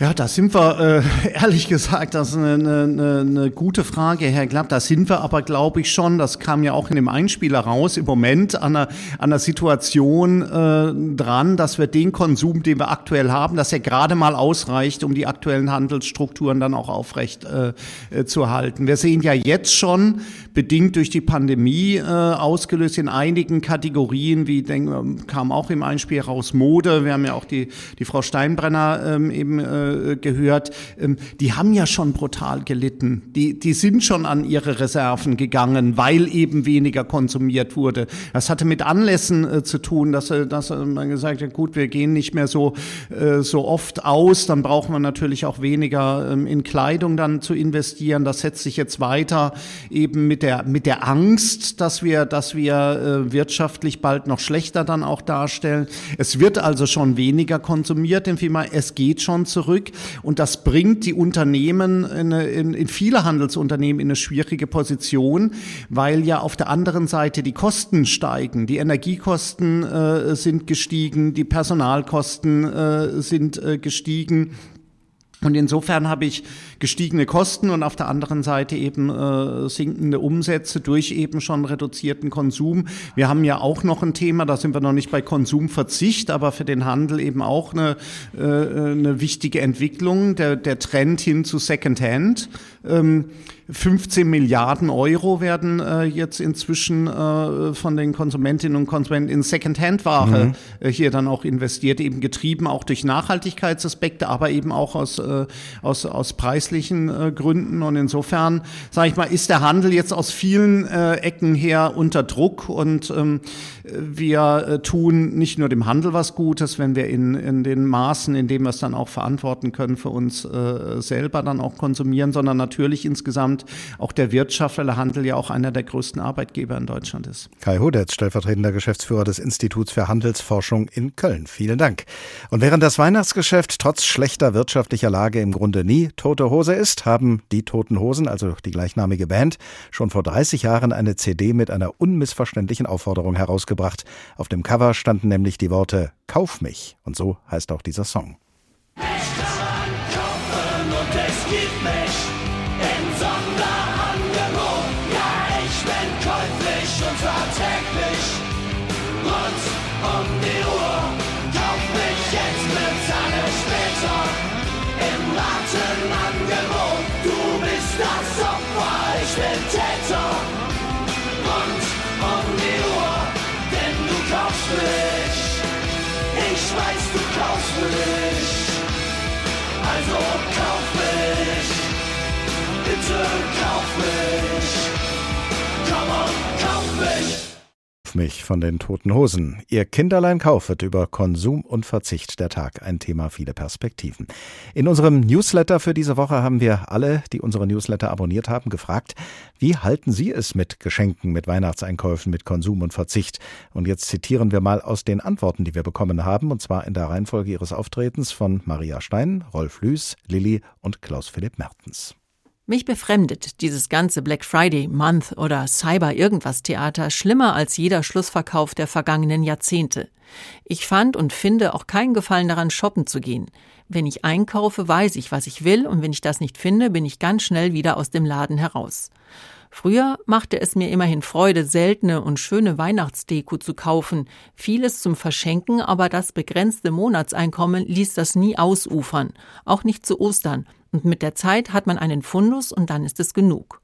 Ja, da sind wir, äh, ehrlich gesagt, das ist eine, eine, eine gute Frage, Herr Klapp. Da sind wir aber, glaube ich, schon, das kam ja auch in dem Einspieler raus, im Moment an einer, an einer Situation äh, dran, dass wir den Konsum, den wir aktuell haben, dass er gerade mal ausreicht, um die aktuellen Handelsstrukturen dann auch aufrecht äh, äh, zu halten. Wir sehen ja jetzt schon, bedingt durch die Pandemie äh, ausgelöst in einigen Kategorien, wie denk, kam auch im Einspiel raus Mode, wir haben ja auch die, die Frau Steinbrenner ähm, eben äh, gehört, ähm, die haben ja schon brutal gelitten. Die, die sind schon an ihre Reserven gegangen, weil eben weniger konsumiert wurde. Das hatte mit Anlässen äh, zu tun, dass, äh, dass man gesagt hat, gut, wir gehen nicht mehr so, äh, so oft aus, dann braucht man natürlich auch weniger ähm, in Kleidung dann zu investieren. Das setzt sich jetzt weiter eben mit der, mit der Angst, dass wir, dass wir äh, wirtschaftlich bald noch schlechter dann auch darstellen. Es wird also schon weniger konsumiert. Es geht schon zurück. Zurück. Und das bringt die Unternehmen in, in, in viele Handelsunternehmen in eine schwierige Position, weil ja auf der anderen Seite die Kosten steigen. Die Energiekosten äh, sind gestiegen, die Personalkosten äh, sind äh, gestiegen. Und insofern habe ich gestiegene Kosten und auf der anderen Seite eben äh, sinkende Umsätze durch eben schon reduzierten Konsum. Wir haben ja auch noch ein Thema, da sind wir noch nicht bei Konsumverzicht, aber für den Handel eben auch eine, äh, eine wichtige Entwicklung, der, der Trend hin zu Secondhand. Ähm, 15 Milliarden Euro werden äh, jetzt inzwischen äh, von den Konsumentinnen und Konsumenten in Secondhand-Ware mhm. äh, hier dann auch investiert, eben getrieben auch durch Nachhaltigkeitsaspekte, aber eben auch aus, äh, aus, aus preislichen äh, Gründen. Und insofern, sage ich mal, ist der Handel jetzt aus vielen äh, Ecken her unter Druck und ähm, wir äh, tun nicht nur dem Handel was Gutes, wenn wir in, in den Maßen, in dem wir es dann auch verantworten können, für uns äh, selber dann auch konsumieren, sondern natürlich insgesamt auch der Wirtschaft, weil der Handel ja auch einer der größten Arbeitgeber in Deutschland ist. Kai Hudetz, stellvertretender Geschäftsführer des Instituts für Handelsforschung in Köln. Vielen Dank. Und während das Weihnachtsgeschäft trotz schlechter wirtschaftlicher Lage im Grunde nie tote Hose ist, haben die Toten Hosen, also die gleichnamige Band, schon vor 30 Jahren eine CD mit einer unmissverständlichen Aufforderung herausgebracht. Auf dem Cover standen nämlich die Worte Kauf mich. Und so heißt auch dieser Song. Mich von den Toten Hosen. Ihr Kinderlein kaufet über Konsum und Verzicht der Tag. Ein Thema, viele Perspektiven. In unserem Newsletter für diese Woche haben wir alle, die unsere Newsletter abonniert haben, gefragt, wie halten Sie es mit Geschenken, mit Weihnachtseinkäufen, mit Konsum und Verzicht? Und jetzt zitieren wir mal aus den Antworten, die wir bekommen haben, und zwar in der Reihenfolge ihres Auftretens von Maria Stein, Rolf Lüß, Lilly und Klaus-Philipp Mertens. Mich befremdet dieses ganze Black Friday, Month oder Cyber irgendwas Theater schlimmer als jeder Schlussverkauf der vergangenen Jahrzehnte. Ich fand und finde auch keinen Gefallen daran, shoppen zu gehen. Wenn ich einkaufe, weiß ich, was ich will, und wenn ich das nicht finde, bin ich ganz schnell wieder aus dem Laden heraus. Früher machte es mir immerhin Freude, seltene und schöne Weihnachtsdeko zu kaufen, vieles zum Verschenken, aber das begrenzte Monatseinkommen ließ das nie ausufern, auch nicht zu Ostern, und mit der Zeit hat man einen Fundus und dann ist es genug.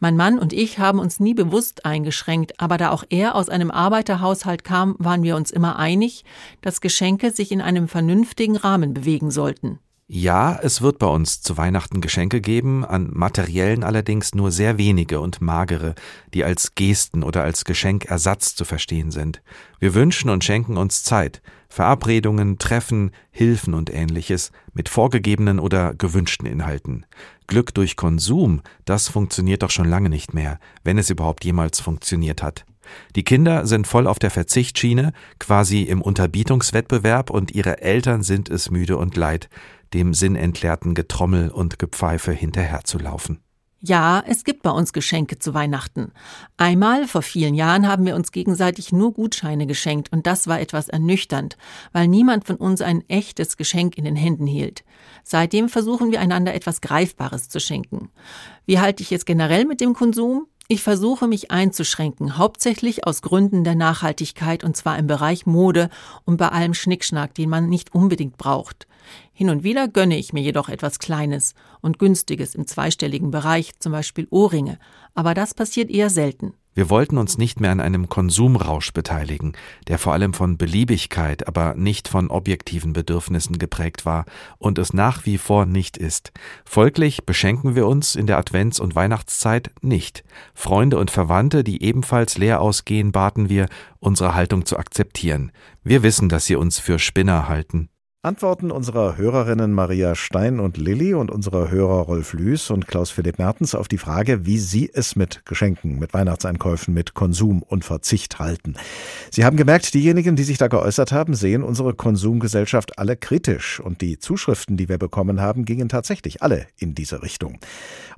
Mein Mann und ich haben uns nie bewusst eingeschränkt, aber da auch er aus einem Arbeiterhaushalt kam, waren wir uns immer einig, dass Geschenke sich in einem vernünftigen Rahmen bewegen sollten. Ja, es wird bei uns zu Weihnachten Geschenke geben, an materiellen allerdings nur sehr wenige und magere, die als Gesten oder als Geschenkersatz zu verstehen sind. Wir wünschen und schenken uns Zeit, Verabredungen, Treffen, Hilfen und ähnliches mit vorgegebenen oder gewünschten Inhalten. Glück durch Konsum, das funktioniert doch schon lange nicht mehr, wenn es überhaupt jemals funktioniert hat. Die Kinder sind voll auf der Verzichtschiene, quasi im Unterbietungswettbewerb und ihre Eltern sind es müde und leid, dem sinnentleerten Getrommel und Gepfeife hinterherzulaufen. Ja, es gibt bei uns Geschenke zu Weihnachten. Einmal vor vielen Jahren haben wir uns gegenseitig nur Gutscheine geschenkt und das war etwas ernüchternd, weil niemand von uns ein echtes Geschenk in den Händen hielt. Seitdem versuchen wir einander etwas Greifbares zu schenken. Wie halte ich es generell mit dem Konsum? Ich versuche mich einzuschränken, hauptsächlich aus Gründen der Nachhaltigkeit und zwar im Bereich Mode und bei allem Schnickschnack, den man nicht unbedingt braucht. Hin und wieder gönne ich mir jedoch etwas Kleines und Günstiges im zweistelligen Bereich, zum Beispiel Ohrringe, aber das passiert eher selten. Wir wollten uns nicht mehr an einem Konsumrausch beteiligen, der vor allem von Beliebigkeit, aber nicht von objektiven Bedürfnissen geprägt war und es nach wie vor nicht ist. Folglich beschenken wir uns in der Advents- und Weihnachtszeit nicht. Freunde und Verwandte, die ebenfalls leer ausgehen, baten wir, unsere Haltung zu akzeptieren. Wir wissen, dass sie uns für Spinner halten. Antworten unserer Hörerinnen Maria Stein und Lilly und unserer Hörer Rolf Lüß und Klaus-Philipp Mertens auf die Frage, wie sie es mit Geschenken, mit Weihnachtseinkäufen, mit Konsum und Verzicht halten. Sie haben gemerkt, diejenigen, die sich da geäußert haben, sehen unsere Konsumgesellschaft alle kritisch und die Zuschriften, die wir bekommen haben, gingen tatsächlich alle in diese Richtung.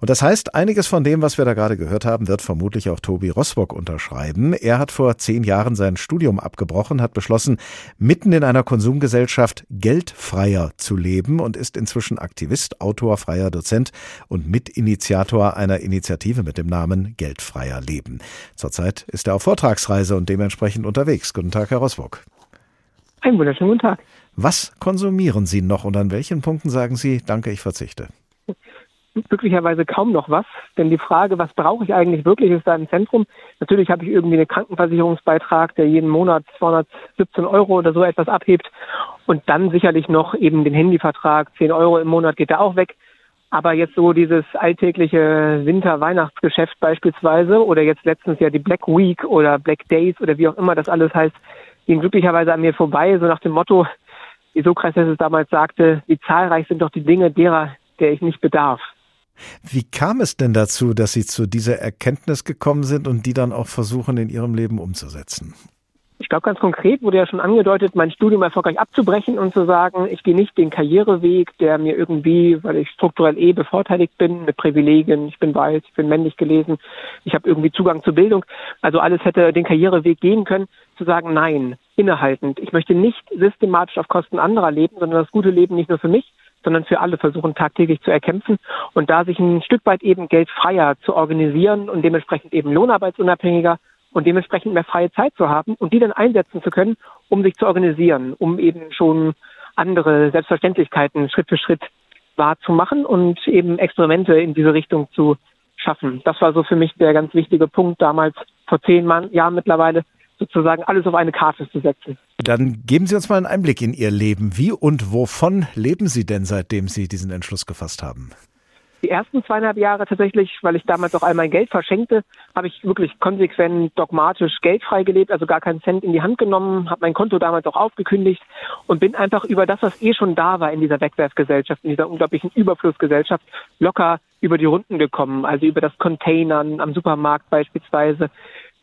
Und das heißt, einiges von dem, was wir da gerade gehört haben, wird vermutlich auch Tobi Rosbock unterschreiben. Er hat vor zehn Jahren sein Studium abgebrochen, hat beschlossen, mitten in einer Konsumgesellschaft geldfreier zu leben und ist inzwischen Aktivist, Autor, freier Dozent und Mitinitiator einer Initiative mit dem Namen Geldfreier Leben. Zurzeit ist er auf Vortragsreise und dementsprechend unterwegs. Guten Tag, Herr Rosbock. Einen wunderschönen guten Tag. Was konsumieren Sie noch und an welchen Punkten sagen Sie, danke, ich verzichte? Glücklicherweise kaum noch was. Denn die Frage, was brauche ich eigentlich wirklich, ist da im Zentrum. Natürlich habe ich irgendwie einen Krankenversicherungsbeitrag, der jeden Monat 217 Euro oder so etwas abhebt. Und dann sicherlich noch eben den Handyvertrag, 10 Euro im Monat geht da auch weg. Aber jetzt so dieses alltägliche Winter-Weihnachtsgeschäft beispielsweise oder jetzt letztens ja die Black Week oder Black Days oder wie auch immer das alles heißt, ging glücklicherweise an mir vorbei, so nach dem Motto, wie Sokrates es damals sagte, wie zahlreich sind doch die Dinge derer, der ich nicht bedarf. Wie kam es denn dazu, dass Sie zu dieser Erkenntnis gekommen sind und die dann auch versuchen, in Ihrem Leben umzusetzen? Ich glaube, ganz konkret wurde ja schon angedeutet, mein Studium erfolgreich abzubrechen und zu sagen, ich gehe nicht den Karriereweg, der mir irgendwie, weil ich strukturell eh bevorteiligt bin, mit Privilegien, ich bin weiß, ich bin männlich gelesen, ich habe irgendwie Zugang zur Bildung, also alles hätte den Karriereweg gehen können, zu sagen, nein, innehaltend. Ich möchte nicht systematisch auf Kosten anderer leben, sondern das gute Leben nicht nur für mich, sondern für alle versuchen tagtäglich zu erkämpfen und da sich ein Stück weit eben geldfreier zu organisieren und dementsprechend eben lohnarbeitsunabhängiger und dementsprechend mehr freie Zeit zu haben und die dann einsetzen zu können, um sich zu organisieren, um eben schon andere Selbstverständlichkeiten Schritt für Schritt wahrzumachen und eben Experimente in diese Richtung zu schaffen. Das war so für mich der ganz wichtige Punkt damals vor zehn Jahren mittlerweile, sozusagen alles auf eine Karte zu setzen. Dann geben Sie uns mal einen Einblick in Ihr Leben. Wie und wovon leben Sie denn, seitdem Sie diesen Entschluss gefasst haben? Die ersten zweieinhalb Jahre tatsächlich, weil ich damals auch all mein Geld verschenkte, habe ich wirklich konsequent dogmatisch geldfrei gelebt, also gar keinen Cent in die Hand genommen, habe mein Konto damals auch aufgekündigt und bin einfach über das, was eh schon da war in dieser Wegwerfgesellschaft, in dieser unglaublichen Überflussgesellschaft, locker über die Runden gekommen. Also über das Containern am Supermarkt beispielsweise,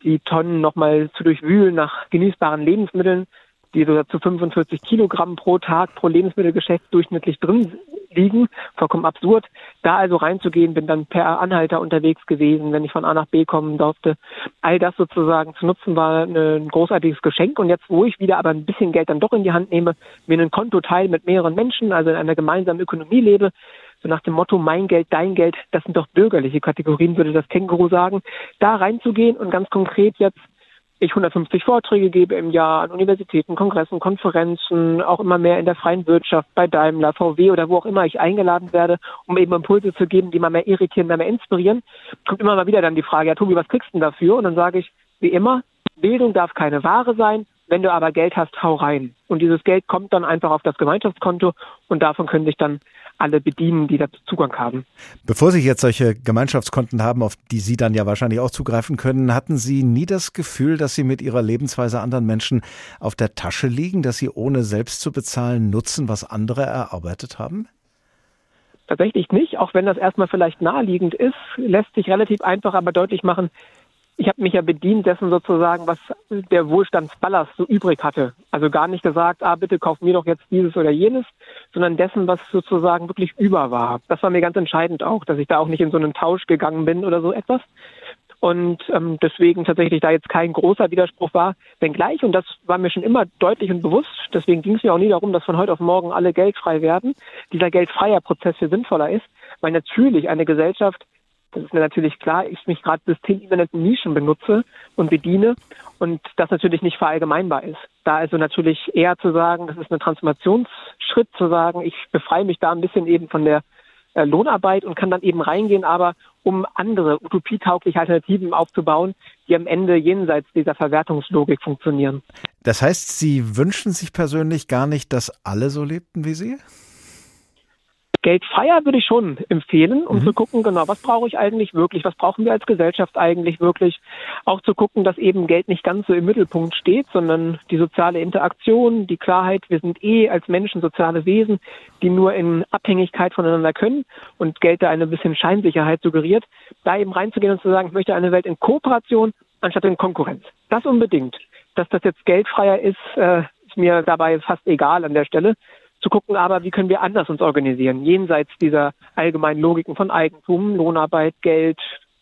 die Tonnen nochmal zu durchwühlen nach genießbaren Lebensmitteln, die so zu 45 Kilogramm pro Tag pro Lebensmittelgeschäft durchschnittlich drin liegen. Vollkommen absurd. Da also reinzugehen, bin dann per Anhalter unterwegs gewesen, wenn ich von A nach B kommen durfte. All das sozusagen zu nutzen war ein großartiges Geschenk. Und jetzt, wo ich wieder aber ein bisschen Geld dann doch in die Hand nehme, mir ein Konto teile mit mehreren Menschen, also in einer gemeinsamen Ökonomie lebe, so nach dem Motto mein Geld, dein Geld, das sind doch bürgerliche Kategorien, würde das Känguru sagen, da reinzugehen und ganz konkret jetzt ich 150 Vorträge gebe im Jahr an Universitäten, Kongressen, Konferenzen, auch immer mehr in der freien Wirtschaft, bei Daimler, VW oder wo auch immer ich eingeladen werde, um eben Impulse zu geben, die mal mehr irritieren, mehr, mehr inspirieren, kommt immer mal wieder dann die Frage, ja Tobi, was kriegst du denn dafür? Und dann sage ich, wie immer, Bildung darf keine Ware sein, wenn du aber Geld hast, hau rein. Und dieses Geld kommt dann einfach auf das Gemeinschaftskonto und davon können sich dann alle bedienen, die dazu Zugang haben. Bevor Sie jetzt solche Gemeinschaftskonten haben, auf die Sie dann ja wahrscheinlich auch zugreifen können, hatten Sie nie das Gefühl, dass Sie mit Ihrer Lebensweise anderen Menschen auf der Tasche liegen, dass Sie ohne selbst zu bezahlen nutzen, was andere erarbeitet haben? Tatsächlich nicht, auch wenn das erstmal vielleicht naheliegend ist, lässt sich relativ einfach aber deutlich machen, ich habe mich ja bedient dessen sozusagen, was der Wohlstandsballast so übrig hatte. Also gar nicht gesagt, ah, bitte kauf mir doch jetzt dieses oder jenes, sondern dessen, was sozusagen wirklich über war. Das war mir ganz entscheidend auch, dass ich da auch nicht in so einen Tausch gegangen bin oder so etwas. Und ähm, deswegen tatsächlich da jetzt kein großer Widerspruch war, wenngleich, und das war mir schon immer deutlich und bewusst, deswegen ging es mir auch nie darum, dass von heute auf morgen alle geldfrei werden, dieser geldfreier Prozess viel sinnvoller ist, weil natürlich eine Gesellschaft das ist mir natürlich klar, ich mich gerade systemimmanenten Nischen benutze und bediene und das natürlich nicht verallgemeinbar ist. Da also natürlich eher zu sagen, das ist ein Transformationsschritt, zu sagen, ich befreie mich da ein bisschen eben von der äh, Lohnarbeit und kann dann eben reingehen, aber um andere utopietaugliche Alternativen aufzubauen, die am Ende jenseits dieser Verwertungslogik funktionieren. Das heißt, Sie wünschen sich persönlich gar nicht, dass alle so lebten wie Sie? Geldfreier würde ich schon empfehlen, um mhm. zu gucken, genau, was brauche ich eigentlich wirklich, was brauchen wir als Gesellschaft eigentlich wirklich. Auch zu gucken, dass eben Geld nicht ganz so im Mittelpunkt steht, sondern die soziale Interaktion, die Klarheit, wir sind eh als Menschen soziale Wesen, die nur in Abhängigkeit voneinander können und Geld da eine bisschen Scheinsicherheit suggeriert, da eben reinzugehen und zu sagen, ich möchte eine Welt in Kooperation anstatt in Konkurrenz. Das unbedingt. Dass das jetzt geldfreier ist, äh, ist mir dabei fast egal an der Stelle zu gucken aber, wie können wir anders uns organisieren, jenseits dieser allgemeinen Logiken von Eigentum, Lohnarbeit, Geld,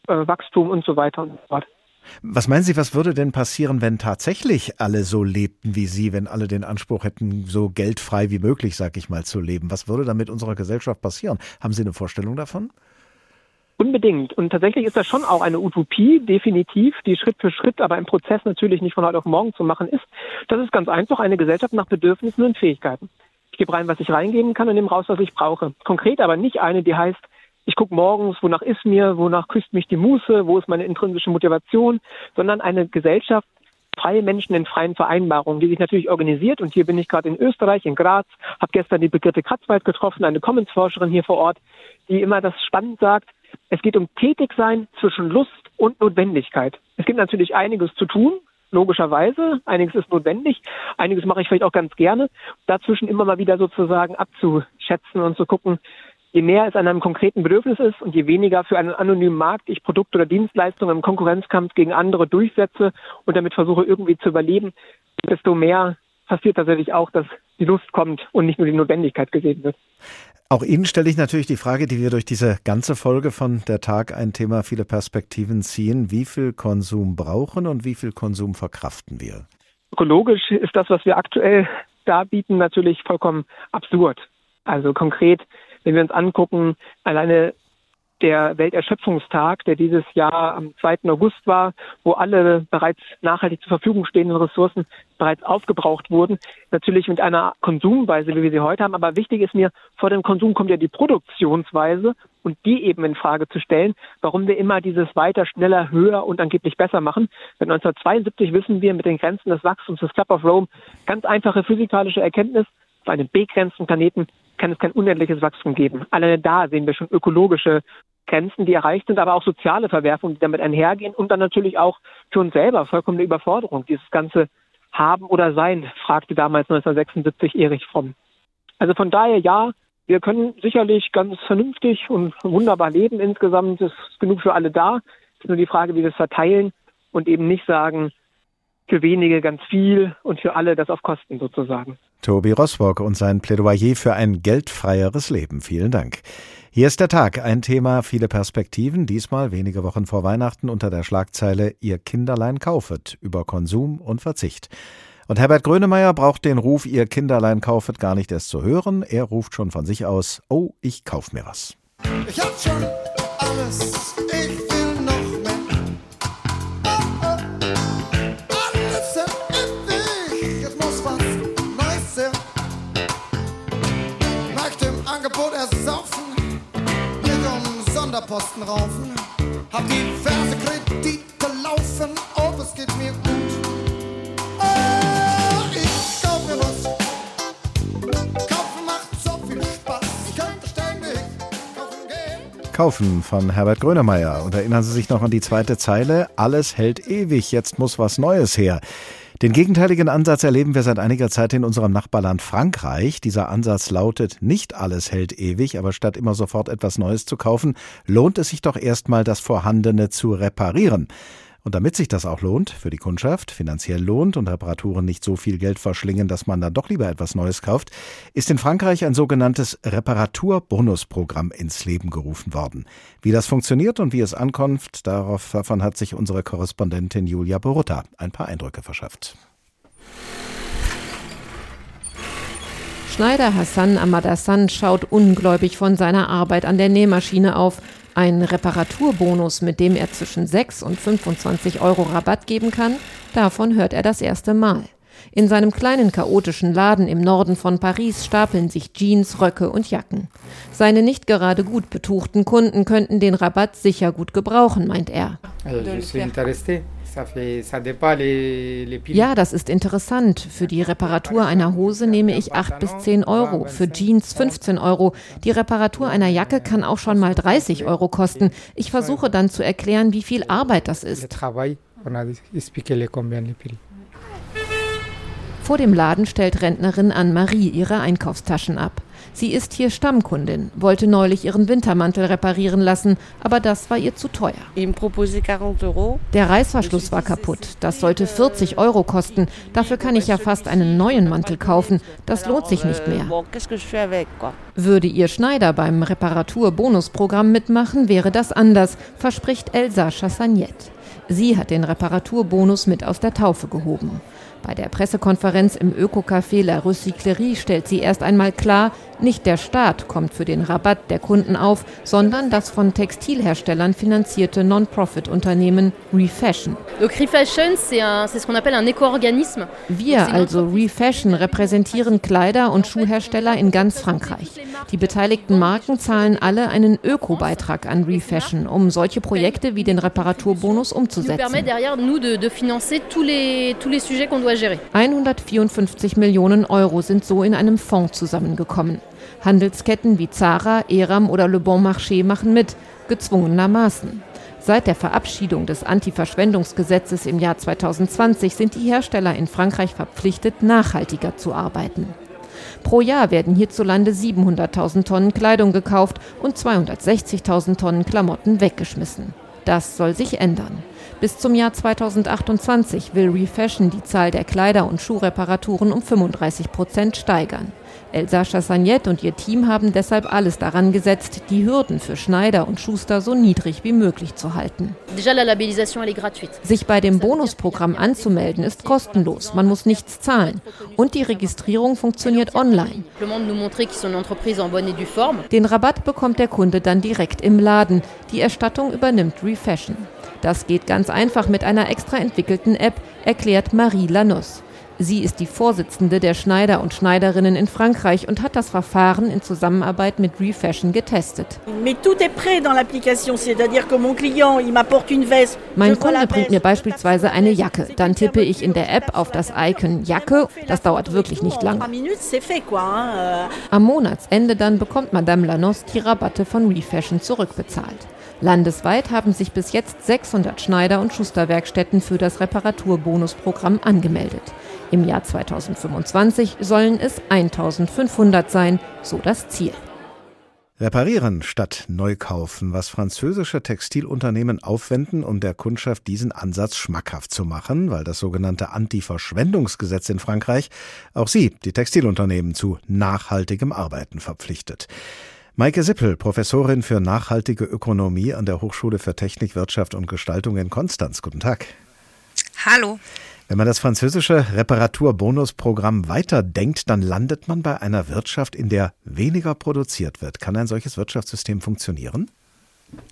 äh, Wachstum und so weiter und so fort. Was meinen Sie, was würde denn passieren, wenn tatsächlich alle so lebten wie Sie, wenn alle den Anspruch hätten, so geldfrei wie möglich, sag ich mal, zu leben? Was würde dann mit unserer Gesellschaft passieren? Haben Sie eine Vorstellung davon? Unbedingt. Und tatsächlich ist das schon auch eine Utopie, definitiv, die Schritt für Schritt, aber im Prozess natürlich nicht von heute auf morgen zu machen ist. Das ist ganz einfach eine Gesellschaft nach Bedürfnissen und Fähigkeiten. Ich gebe rein, was ich reingeben kann und nehme raus, was ich brauche. Konkret aber nicht eine, die heißt, ich gucke morgens, wonach ist mir, wonach küsst mich die Muße, wo ist meine intrinsische Motivation, sondern eine Gesellschaft, freie Menschen in freien Vereinbarungen, die sich natürlich organisiert. Und hier bin ich gerade in Österreich, in Graz, habe gestern die Brigitte Kratzwald getroffen, eine Commons-Forscherin hier vor Ort, die immer das spannend sagt, es geht um Tätigsein zwischen Lust und Notwendigkeit. Es gibt natürlich einiges zu tun, logischerweise. Einiges ist notwendig, einiges mache ich vielleicht auch ganz gerne. Dazwischen immer mal wieder sozusagen abzuschätzen und zu gucken, je mehr es an einem konkreten Bedürfnis ist und je weniger für einen anonymen Markt ich Produkte oder Dienstleistungen im Konkurrenzkampf gegen andere durchsetze und damit versuche irgendwie zu überleben, desto mehr passiert tatsächlich auch, dass die Lust kommt und nicht nur die Notwendigkeit gesehen wird. Auch Ihnen stelle ich natürlich die Frage, die wir durch diese ganze Folge von der Tag ein Thema viele Perspektiven ziehen. Wie viel Konsum brauchen und wie viel Konsum verkraften wir? Ökologisch ist das, was wir aktuell darbieten, natürlich vollkommen absurd. Also konkret, wenn wir uns angucken, alleine der Welterschöpfungstag, der dieses Jahr am 2. August war, wo alle bereits nachhaltig zur Verfügung stehenden Ressourcen bereits aufgebraucht wurden. Natürlich mit einer Konsumweise, wie wir sie heute haben. Aber wichtig ist mir, vor dem Konsum kommt ja die Produktionsweise und die eben in Frage zu stellen, warum wir immer dieses weiter, schneller, höher und angeblich besser machen. Seit 1972 wissen wir mit den Grenzen des Wachstums des Club of Rome ganz einfache physikalische Erkenntnis, auf einem begrenzten Planeten kann es kein unendliches Wachstum geben. Alleine da sehen wir schon ökologische Grenzen, die erreicht sind, aber auch soziale Verwerfungen, die damit einhergehen und dann natürlich auch für uns selber vollkommene Überforderung. Dieses ganze Haben oder Sein, fragte damals 1976 Erich Fromm. Also von daher ja, wir können sicherlich ganz vernünftig und wunderbar leben insgesamt. Es ist genug für alle da. Es ist nur die Frage, wie wir es verteilen und eben nicht sagen, für wenige ganz viel und für alle das auf Kosten sozusagen. Tobi Rosbock und sein Plädoyer für ein geldfreieres Leben. Vielen Dank. Hier ist der Tag, ein Thema, viele Perspektiven, diesmal wenige Wochen vor Weihnachten unter der Schlagzeile Ihr Kinderlein kaufet über Konsum und Verzicht. Und Herbert Grönemeyer braucht den Ruf Ihr Kinderlein kaufet gar nicht erst zu hören. Er ruft schon von sich aus, oh, ich kauf mir was. Ich hab schon alles, ich will Sonderposten raufen. Hab diverse Kredite laufen, oh, es geht mir gut. Oh, ich kauf mir was. Kaufen macht so viel Spaß, ich könnte ständig kaufen gehen. Kaufen von Herbert Grönemeyer. Und erinnern Sie sich noch an die zweite Zeile? Alles hält ewig, jetzt muss was Neues her. Den gegenteiligen Ansatz erleben wir seit einiger Zeit in unserem Nachbarland Frankreich. Dieser Ansatz lautet, nicht alles hält ewig, aber statt immer sofort etwas Neues zu kaufen, lohnt es sich doch erstmal, das Vorhandene zu reparieren. Und damit sich das auch lohnt, für die Kundschaft, finanziell lohnt und Reparaturen nicht so viel Geld verschlingen, dass man dann doch lieber etwas Neues kauft, ist in Frankreich ein sogenanntes Reparaturbonusprogramm ins Leben gerufen worden. Wie das funktioniert und wie es ankommt, darauf, davon hat sich unsere Korrespondentin Julia Borutta ein paar Eindrücke verschafft. Schneider Hassan Amadassan schaut ungläubig von seiner Arbeit an der Nähmaschine auf. Ein Reparaturbonus, mit dem er zwischen 6 und 25 Euro Rabatt geben kann, davon hört er das erste Mal. In seinem kleinen chaotischen Laden im Norden von Paris stapeln sich Jeans, Röcke und Jacken. Seine nicht gerade gut betuchten Kunden könnten den Rabatt sicher gut gebrauchen, meint er. Also. Ja, das ist interessant. Für die Reparatur einer Hose nehme ich 8 bis 10 Euro, für Jeans 15 Euro. Die Reparatur einer Jacke kann auch schon mal 30 Euro kosten. Ich versuche dann zu erklären, wie viel Arbeit das ist. Vor dem Laden stellt Rentnerin Anne-Marie ihre Einkaufstaschen ab. Sie ist hier Stammkundin, wollte neulich ihren Wintermantel reparieren lassen, aber das war ihr zu teuer. Der Reißverschluss war kaputt. Das sollte 40 Euro kosten. Dafür kann ich ja fast einen neuen Mantel kaufen. Das lohnt sich nicht mehr. Würde ihr Schneider beim Reparaturbonusprogramm mitmachen, wäre das anders, verspricht Elsa Chassagnette. Sie hat den Reparaturbonus mit aus der Taufe gehoben. Bei der Pressekonferenz im Öko-Café La Recyclerie stellt sie erst einmal klar, nicht der Staat kommt für den Rabatt der Kunden auf, sondern das von Textilherstellern finanzierte Non-Profit-Unternehmen Refashion. Wir, also Refashion, repräsentieren Kleider- und Schuhhersteller in ganz Frankreich. Die beteiligten Marken zahlen alle einen Öko-Beitrag an Refashion, um solche Projekte wie den Reparaturbonus umzusetzen. 154 Millionen Euro sind so in einem Fonds zusammengekommen. Handelsketten wie Zara, Eram oder Le Bon Marché machen mit, gezwungenermaßen. Seit der Verabschiedung des Anti-Verschwendungsgesetzes im Jahr 2020 sind die Hersteller in Frankreich verpflichtet, nachhaltiger zu arbeiten. Pro Jahr werden hierzulande 700.000 Tonnen Kleidung gekauft und 260.000 Tonnen Klamotten weggeschmissen. Das soll sich ändern. Bis zum Jahr 2028 will Refashion die Zahl der Kleider- und Schuhreparaturen um 35 Prozent steigern. Elsa Chassagnette und ihr Team haben deshalb alles daran gesetzt, die Hürden für Schneider und Schuster so niedrig wie möglich zu halten. Sich bei dem Bonusprogramm anzumelden ist kostenlos, man muss nichts zahlen und die Registrierung funktioniert online. Den Rabatt bekommt der Kunde dann direkt im Laden, die Erstattung übernimmt Refashion. Das geht ganz einfach mit einer extra entwickelten App, erklärt Marie Lanos. Sie ist die Vorsitzende der Schneider und Schneiderinnen in Frankreich und hat das Verfahren in Zusammenarbeit mit Refashion getestet. Mein Kunde bringt mir beispielsweise eine Jacke. Dann tippe ich in der App auf das Icon Jacke. Das dauert wirklich nicht lange. Euh. Am Monatsende dann bekommt Madame Lanos die Rabatte von Refashion zurückbezahlt. Landesweit haben sich bis jetzt 600 Schneider- und Schusterwerkstätten für das Reparaturbonusprogramm angemeldet. Im Jahr 2025 sollen es 1500 sein, so das Ziel. Reparieren statt neu kaufen, was französische Textilunternehmen aufwenden, um der Kundschaft diesen Ansatz schmackhaft zu machen, weil das sogenannte Anti-Verschwendungsgesetz in Frankreich auch sie, die Textilunternehmen, zu nachhaltigem Arbeiten verpflichtet. Maike Sippel, Professorin für nachhaltige Ökonomie an der Hochschule für Technik, Wirtschaft und Gestaltung in Konstanz. Guten Tag. Hallo. Wenn man das französische Reparaturbonusprogramm weiterdenkt, dann landet man bei einer Wirtschaft, in der weniger produziert wird. Kann ein solches Wirtschaftssystem funktionieren?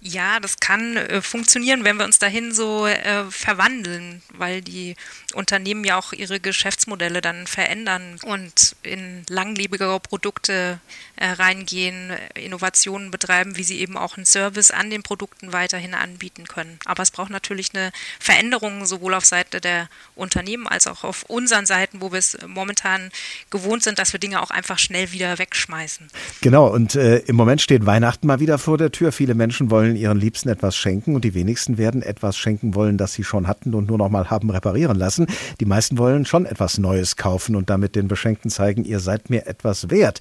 Ja, das kann äh, funktionieren, wenn wir uns dahin so äh, verwandeln, weil die Unternehmen ja auch ihre Geschäftsmodelle dann verändern und in langlebigere Produkte äh, reingehen, Innovationen betreiben, wie sie eben auch einen Service an den Produkten weiterhin anbieten können. Aber es braucht natürlich eine Veränderung sowohl auf Seite der Unternehmen als auch auf unseren Seiten, wo wir es momentan gewohnt sind, dass wir Dinge auch einfach schnell wieder wegschmeißen. Genau, und äh, im Moment steht Weihnachten mal wieder vor der Tür. Viele Menschen wollen ihren Liebsten etwas schenken und die wenigsten werden etwas schenken wollen, das sie schon hatten und nur noch mal haben reparieren lassen. Die meisten wollen schon etwas Neues kaufen und damit den Beschenkten zeigen, ihr seid mir etwas wert.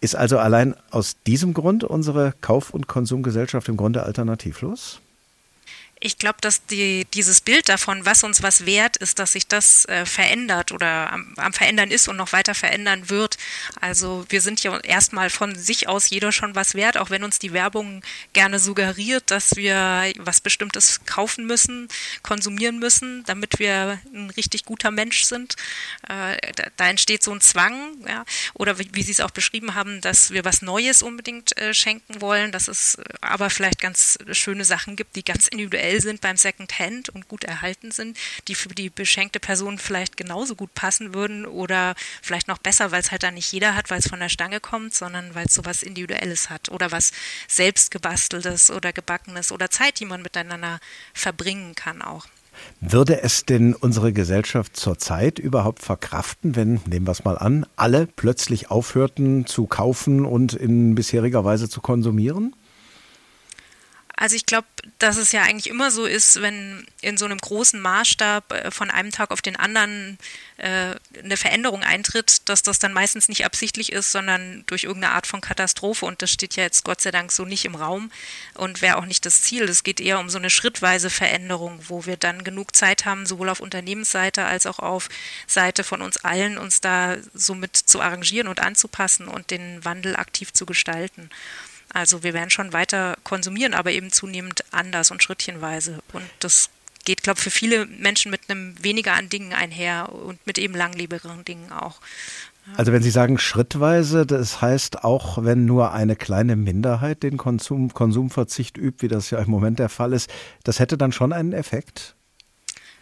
Ist also allein aus diesem Grund unsere Kauf- und Konsumgesellschaft im Grunde alternativlos? Ich glaube, dass die, dieses Bild davon, was uns was wert ist, dass sich das äh, verändert oder am, am, Verändern ist und noch weiter verändern wird. Also wir sind ja erstmal von sich aus jeder schon was wert, auch wenn uns die Werbung gerne suggeriert, dass wir was Bestimmtes kaufen müssen, konsumieren müssen, damit wir ein richtig guter Mensch sind. Äh, da, da, entsteht so ein Zwang, ja, oder wie, wie, Sie es auch beschrieben haben, dass wir was Neues unbedingt äh, schenken wollen, dass es äh, aber vielleicht ganz schöne Sachen gibt, die ganz individuell aktuell sind beim Secondhand und gut erhalten sind, die für die beschenkte Person vielleicht genauso gut passen würden oder vielleicht noch besser, weil es halt dann nicht jeder hat, weil es von der Stange kommt, sondern weil es so was Individuelles hat oder was selbst gebasteltes oder gebackenes oder Zeit, die man miteinander verbringen kann auch. Würde es denn unsere Gesellschaft zurzeit überhaupt verkraften, wenn, nehmen wir es mal an, alle plötzlich aufhörten zu kaufen und in bisheriger Weise zu konsumieren? Also ich glaube, dass es ja eigentlich immer so ist, wenn in so einem großen Maßstab äh, von einem Tag auf den anderen äh, eine Veränderung eintritt, dass das dann meistens nicht absichtlich ist, sondern durch irgendeine Art von Katastrophe. Und das steht ja jetzt Gott sei Dank so nicht im Raum und wäre auch nicht das Ziel. Es geht eher um so eine schrittweise Veränderung, wo wir dann genug Zeit haben, sowohl auf Unternehmensseite als auch auf Seite von uns allen, uns da somit zu arrangieren und anzupassen und den Wandel aktiv zu gestalten. Also wir werden schon weiter konsumieren, aber eben zunehmend anders und schrittchenweise. Und das geht, glaube ich, für viele Menschen mit einem weniger an Dingen einher und mit eben langlebigeren Dingen auch. Also wenn Sie sagen schrittweise, das heißt auch, wenn nur eine kleine Minderheit den Konsum, Konsumverzicht übt, wie das ja im Moment der Fall ist, das hätte dann schon einen Effekt?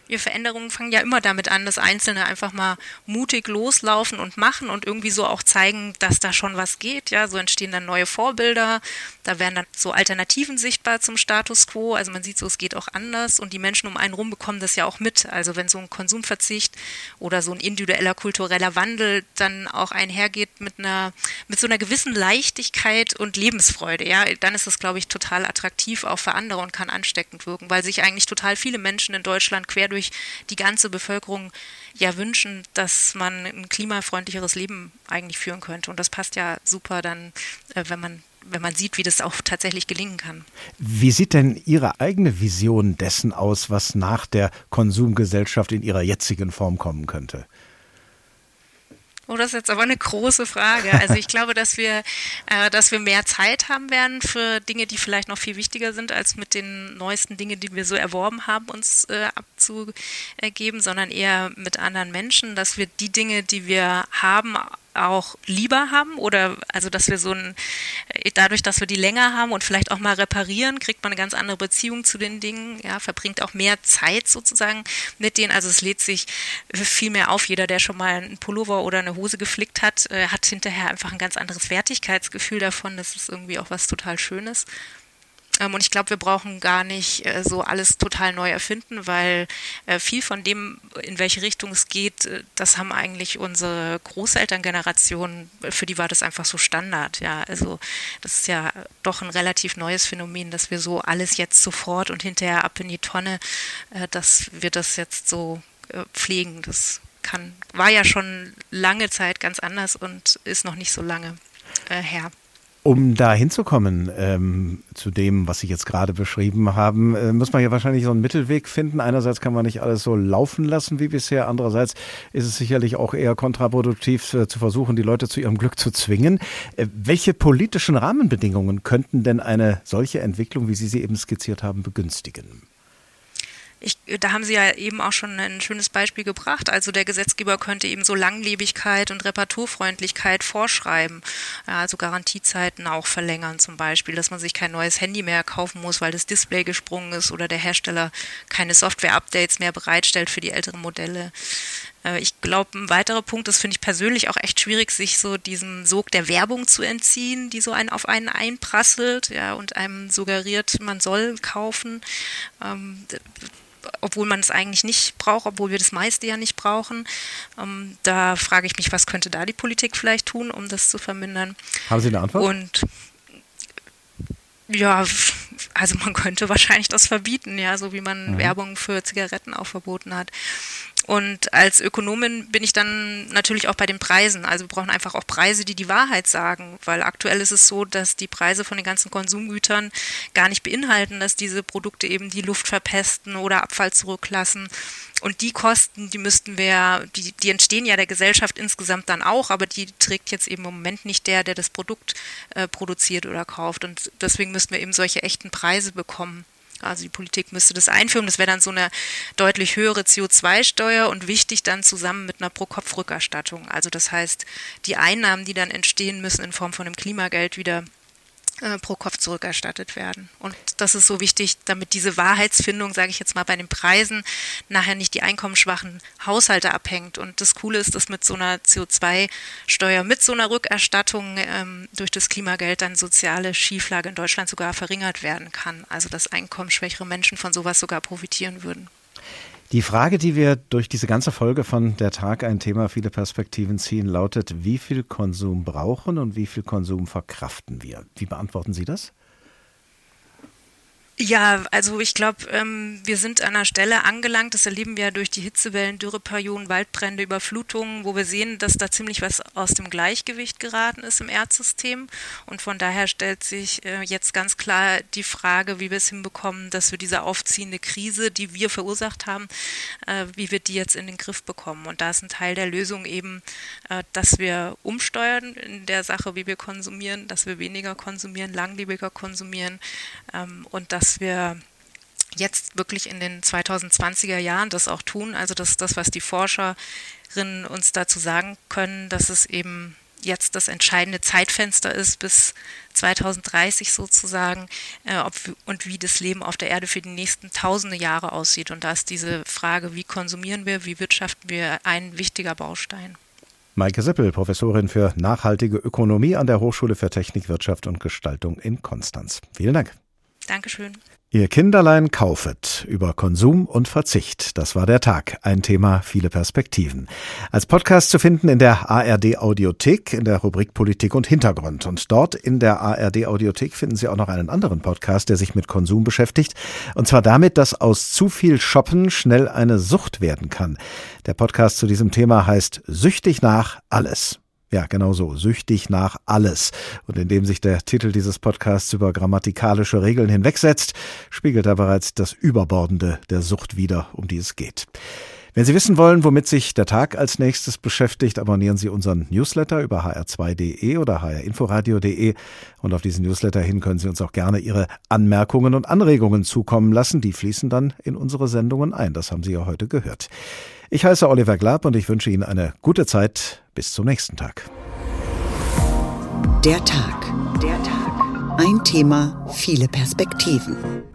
Wir Veränderungen fangen ja immer damit an, dass Einzelne einfach mal mutig loslaufen und machen und irgendwie so auch zeigen, dass da schon was geht. Ja, so entstehen dann neue Vorbilder. Da werden dann so Alternativen sichtbar zum Status quo. Also man sieht so, es geht auch anders und die Menschen um einen rum bekommen das ja auch mit. Also wenn so ein Konsumverzicht oder so ein individueller kultureller Wandel dann auch einhergeht mit einer, mit so einer gewissen Leichtigkeit und Lebensfreude, ja, dann ist das, glaube ich, total attraktiv auch für andere und kann ansteckend wirken, weil sich eigentlich total viele Menschen in Deutschland quer durch durch die ganze Bevölkerung ja wünschen, dass man ein klimafreundlicheres Leben eigentlich führen könnte. Und das passt ja super dann, äh, wenn man wenn man sieht, wie das auch tatsächlich gelingen kann. Wie sieht denn Ihre eigene Vision dessen aus, was nach der Konsumgesellschaft in ihrer jetzigen Form kommen könnte? Oh, das ist jetzt aber eine große Frage. Also ich glaube, dass wir, äh, dass wir mehr Zeit haben werden für Dinge, die vielleicht noch viel wichtiger sind, als mit den neuesten Dingen, die wir so erworben haben, uns äh, abzugeben, sondern eher mit anderen Menschen, dass wir die Dinge, die wir haben, auch lieber haben oder also dass wir so ein äh, dadurch, dass wir die länger haben und vielleicht auch mal reparieren, kriegt man eine ganz andere Beziehung zu den Dingen, ja, verbringt auch mehr Zeit sozusagen mit denen. Also es lädt sich viel mehr auf. Jeder, der schon mal einen Pullover oder eine Hose geflickt hat, äh, hat hinterher einfach ein ganz anderes Wertigkeitsgefühl davon. Das ist irgendwie auch was total Schönes. Ähm, und ich glaube, wir brauchen gar nicht äh, so alles total neu erfinden, weil äh, viel von dem, in welche Richtung es geht, äh, das haben eigentlich unsere Großelterngeneration, für die war das einfach so Standard. Ja, also das ist ja doch ein relativ neues Phänomen, dass wir so alles jetzt sofort und hinterher ab in die Tonne, dass wir das jetzt so pflegen. Das kann, war ja schon lange Zeit ganz anders und ist noch nicht so lange her. Um da hinzukommen ähm, zu dem, was Sie jetzt gerade beschrieben haben, äh, muss man ja wahrscheinlich so einen Mittelweg finden. Einerseits kann man nicht alles so laufen lassen wie bisher, andererseits ist es sicherlich auch eher kontraproduktiv äh, zu versuchen, die Leute zu ihrem Glück zu zwingen. Äh, welche politischen Rahmenbedingungen könnten denn eine solche Entwicklung, wie Sie sie eben skizziert haben, begünstigen? Ich, da haben Sie ja eben auch schon ein schönes Beispiel gebracht. Also der Gesetzgeber könnte eben so Langlebigkeit und Reparaturfreundlichkeit vorschreiben. Also Garantiezeiten auch verlängern zum Beispiel, dass man sich kein neues Handy mehr kaufen muss, weil das Display gesprungen ist oder der Hersteller keine Software-Updates mehr bereitstellt für die älteren Modelle. Äh, ich glaube, ein weiterer Punkt, das finde ich persönlich auch echt schwierig, sich so diesem Sog der Werbung zu entziehen, die so einen auf einen einprasselt, ja, und einem suggeriert, man soll kaufen. Ähm, obwohl man es eigentlich nicht braucht, obwohl wir das meiste ja nicht brauchen. Ähm, da frage ich mich, was könnte da die Politik vielleicht tun, um das zu vermindern? Haben Sie eine Antwort? Und ja, also man könnte wahrscheinlich das verbieten, ja, so wie man mhm. Werbung für Zigaretten auch verboten hat. Und als Ökonomin bin ich dann natürlich auch bei den Preisen. Also wir brauchen einfach auch Preise, die die Wahrheit sagen, weil aktuell ist es so, dass die Preise von den ganzen Konsumgütern gar nicht beinhalten, dass diese Produkte eben die Luft verpesten oder Abfall zurücklassen. Und die Kosten, die müssten wir, die, die entstehen ja der Gesellschaft insgesamt dann auch, aber die trägt jetzt eben im Moment nicht der, der das Produkt äh, produziert oder kauft. Und deswegen müssten wir eben solche echten Preise bekommen. Also die Politik müsste das einführen. Das wäre dann so eine deutlich höhere CO2-Steuer und wichtig dann zusammen mit einer Pro-Kopf-Rückerstattung. Also das heißt, die Einnahmen, die dann entstehen, müssen in Form von einem Klimageld wieder äh, pro Kopf zurückerstattet werden. Und das ist so wichtig, damit diese Wahrheitsfindung, sage ich jetzt mal, bei den Preisen nachher nicht die einkommensschwachen Haushalte abhängt. Und das Coole ist, dass mit so einer CO2-Steuer, mit so einer Rückerstattung ähm, durch das Klimageld dann soziale Schieflage in Deutschland sogar verringert werden kann. Also dass einkommensschwächere Menschen von sowas sogar profitieren würden. Die Frage, die wir durch diese ganze Folge von Der Tag ein Thema, viele Perspektiven ziehen, lautet, wie viel Konsum brauchen und wie viel Konsum verkraften wir? Wie beantworten Sie das? Ja, also ich glaube, ähm, wir sind an einer Stelle angelangt, das erleben wir ja durch die Hitzewellen, Dürreperioden, Waldbrände, Überflutungen, wo wir sehen, dass da ziemlich was aus dem Gleichgewicht geraten ist im Erdsystem. Und von daher stellt sich äh, jetzt ganz klar die Frage, wie wir es hinbekommen, dass wir diese aufziehende Krise, die wir verursacht haben, äh, wie wir die jetzt in den Griff bekommen. Und da ist ein Teil der Lösung eben, äh, dass wir umsteuern in der Sache, wie wir konsumieren, dass wir weniger konsumieren, langlebiger konsumieren ähm, und dass dass wir jetzt wirklich in den 2020er Jahren das auch tun. Also das ist das, was die Forscherinnen uns dazu sagen können, dass es eben jetzt das entscheidende Zeitfenster ist bis 2030 sozusagen äh, ob, und wie das Leben auf der Erde für die nächsten tausende Jahre aussieht. Und da ist diese Frage, wie konsumieren wir, wie wirtschaften wir, ein wichtiger Baustein. Maike Sippel, Professorin für nachhaltige Ökonomie an der Hochschule für Technik, Wirtschaft und Gestaltung in Konstanz. Vielen Dank. Dankeschön. Ihr Kinderlein kaufet über Konsum und Verzicht. Das war der Tag. Ein Thema, viele Perspektiven. Als Podcast zu finden in der ARD Audiothek in der Rubrik Politik und Hintergrund. Und dort in der ARD Audiothek finden Sie auch noch einen anderen Podcast, der sich mit Konsum beschäftigt. Und zwar damit, dass aus zu viel Shoppen schnell eine Sucht werden kann. Der Podcast zu diesem Thema heißt Süchtig nach alles. Ja, genau so. Süchtig nach alles. Und indem sich der Titel dieses Podcasts über grammatikalische Regeln hinwegsetzt, spiegelt er bereits das Überbordende der Sucht wider, um die es geht. Wenn Sie wissen wollen, womit sich der Tag als nächstes beschäftigt, abonnieren Sie unseren Newsletter über hr2.de oder hrinforadio.de. Und auf diesen Newsletter hin können Sie uns auch gerne Ihre Anmerkungen und Anregungen zukommen lassen. Die fließen dann in unsere Sendungen ein. Das haben Sie ja heute gehört. Ich heiße Oliver Glab und ich wünsche Ihnen eine gute Zeit. Bis zum nächsten Tag. Der Tag. Der Tag. Ein Thema, viele Perspektiven.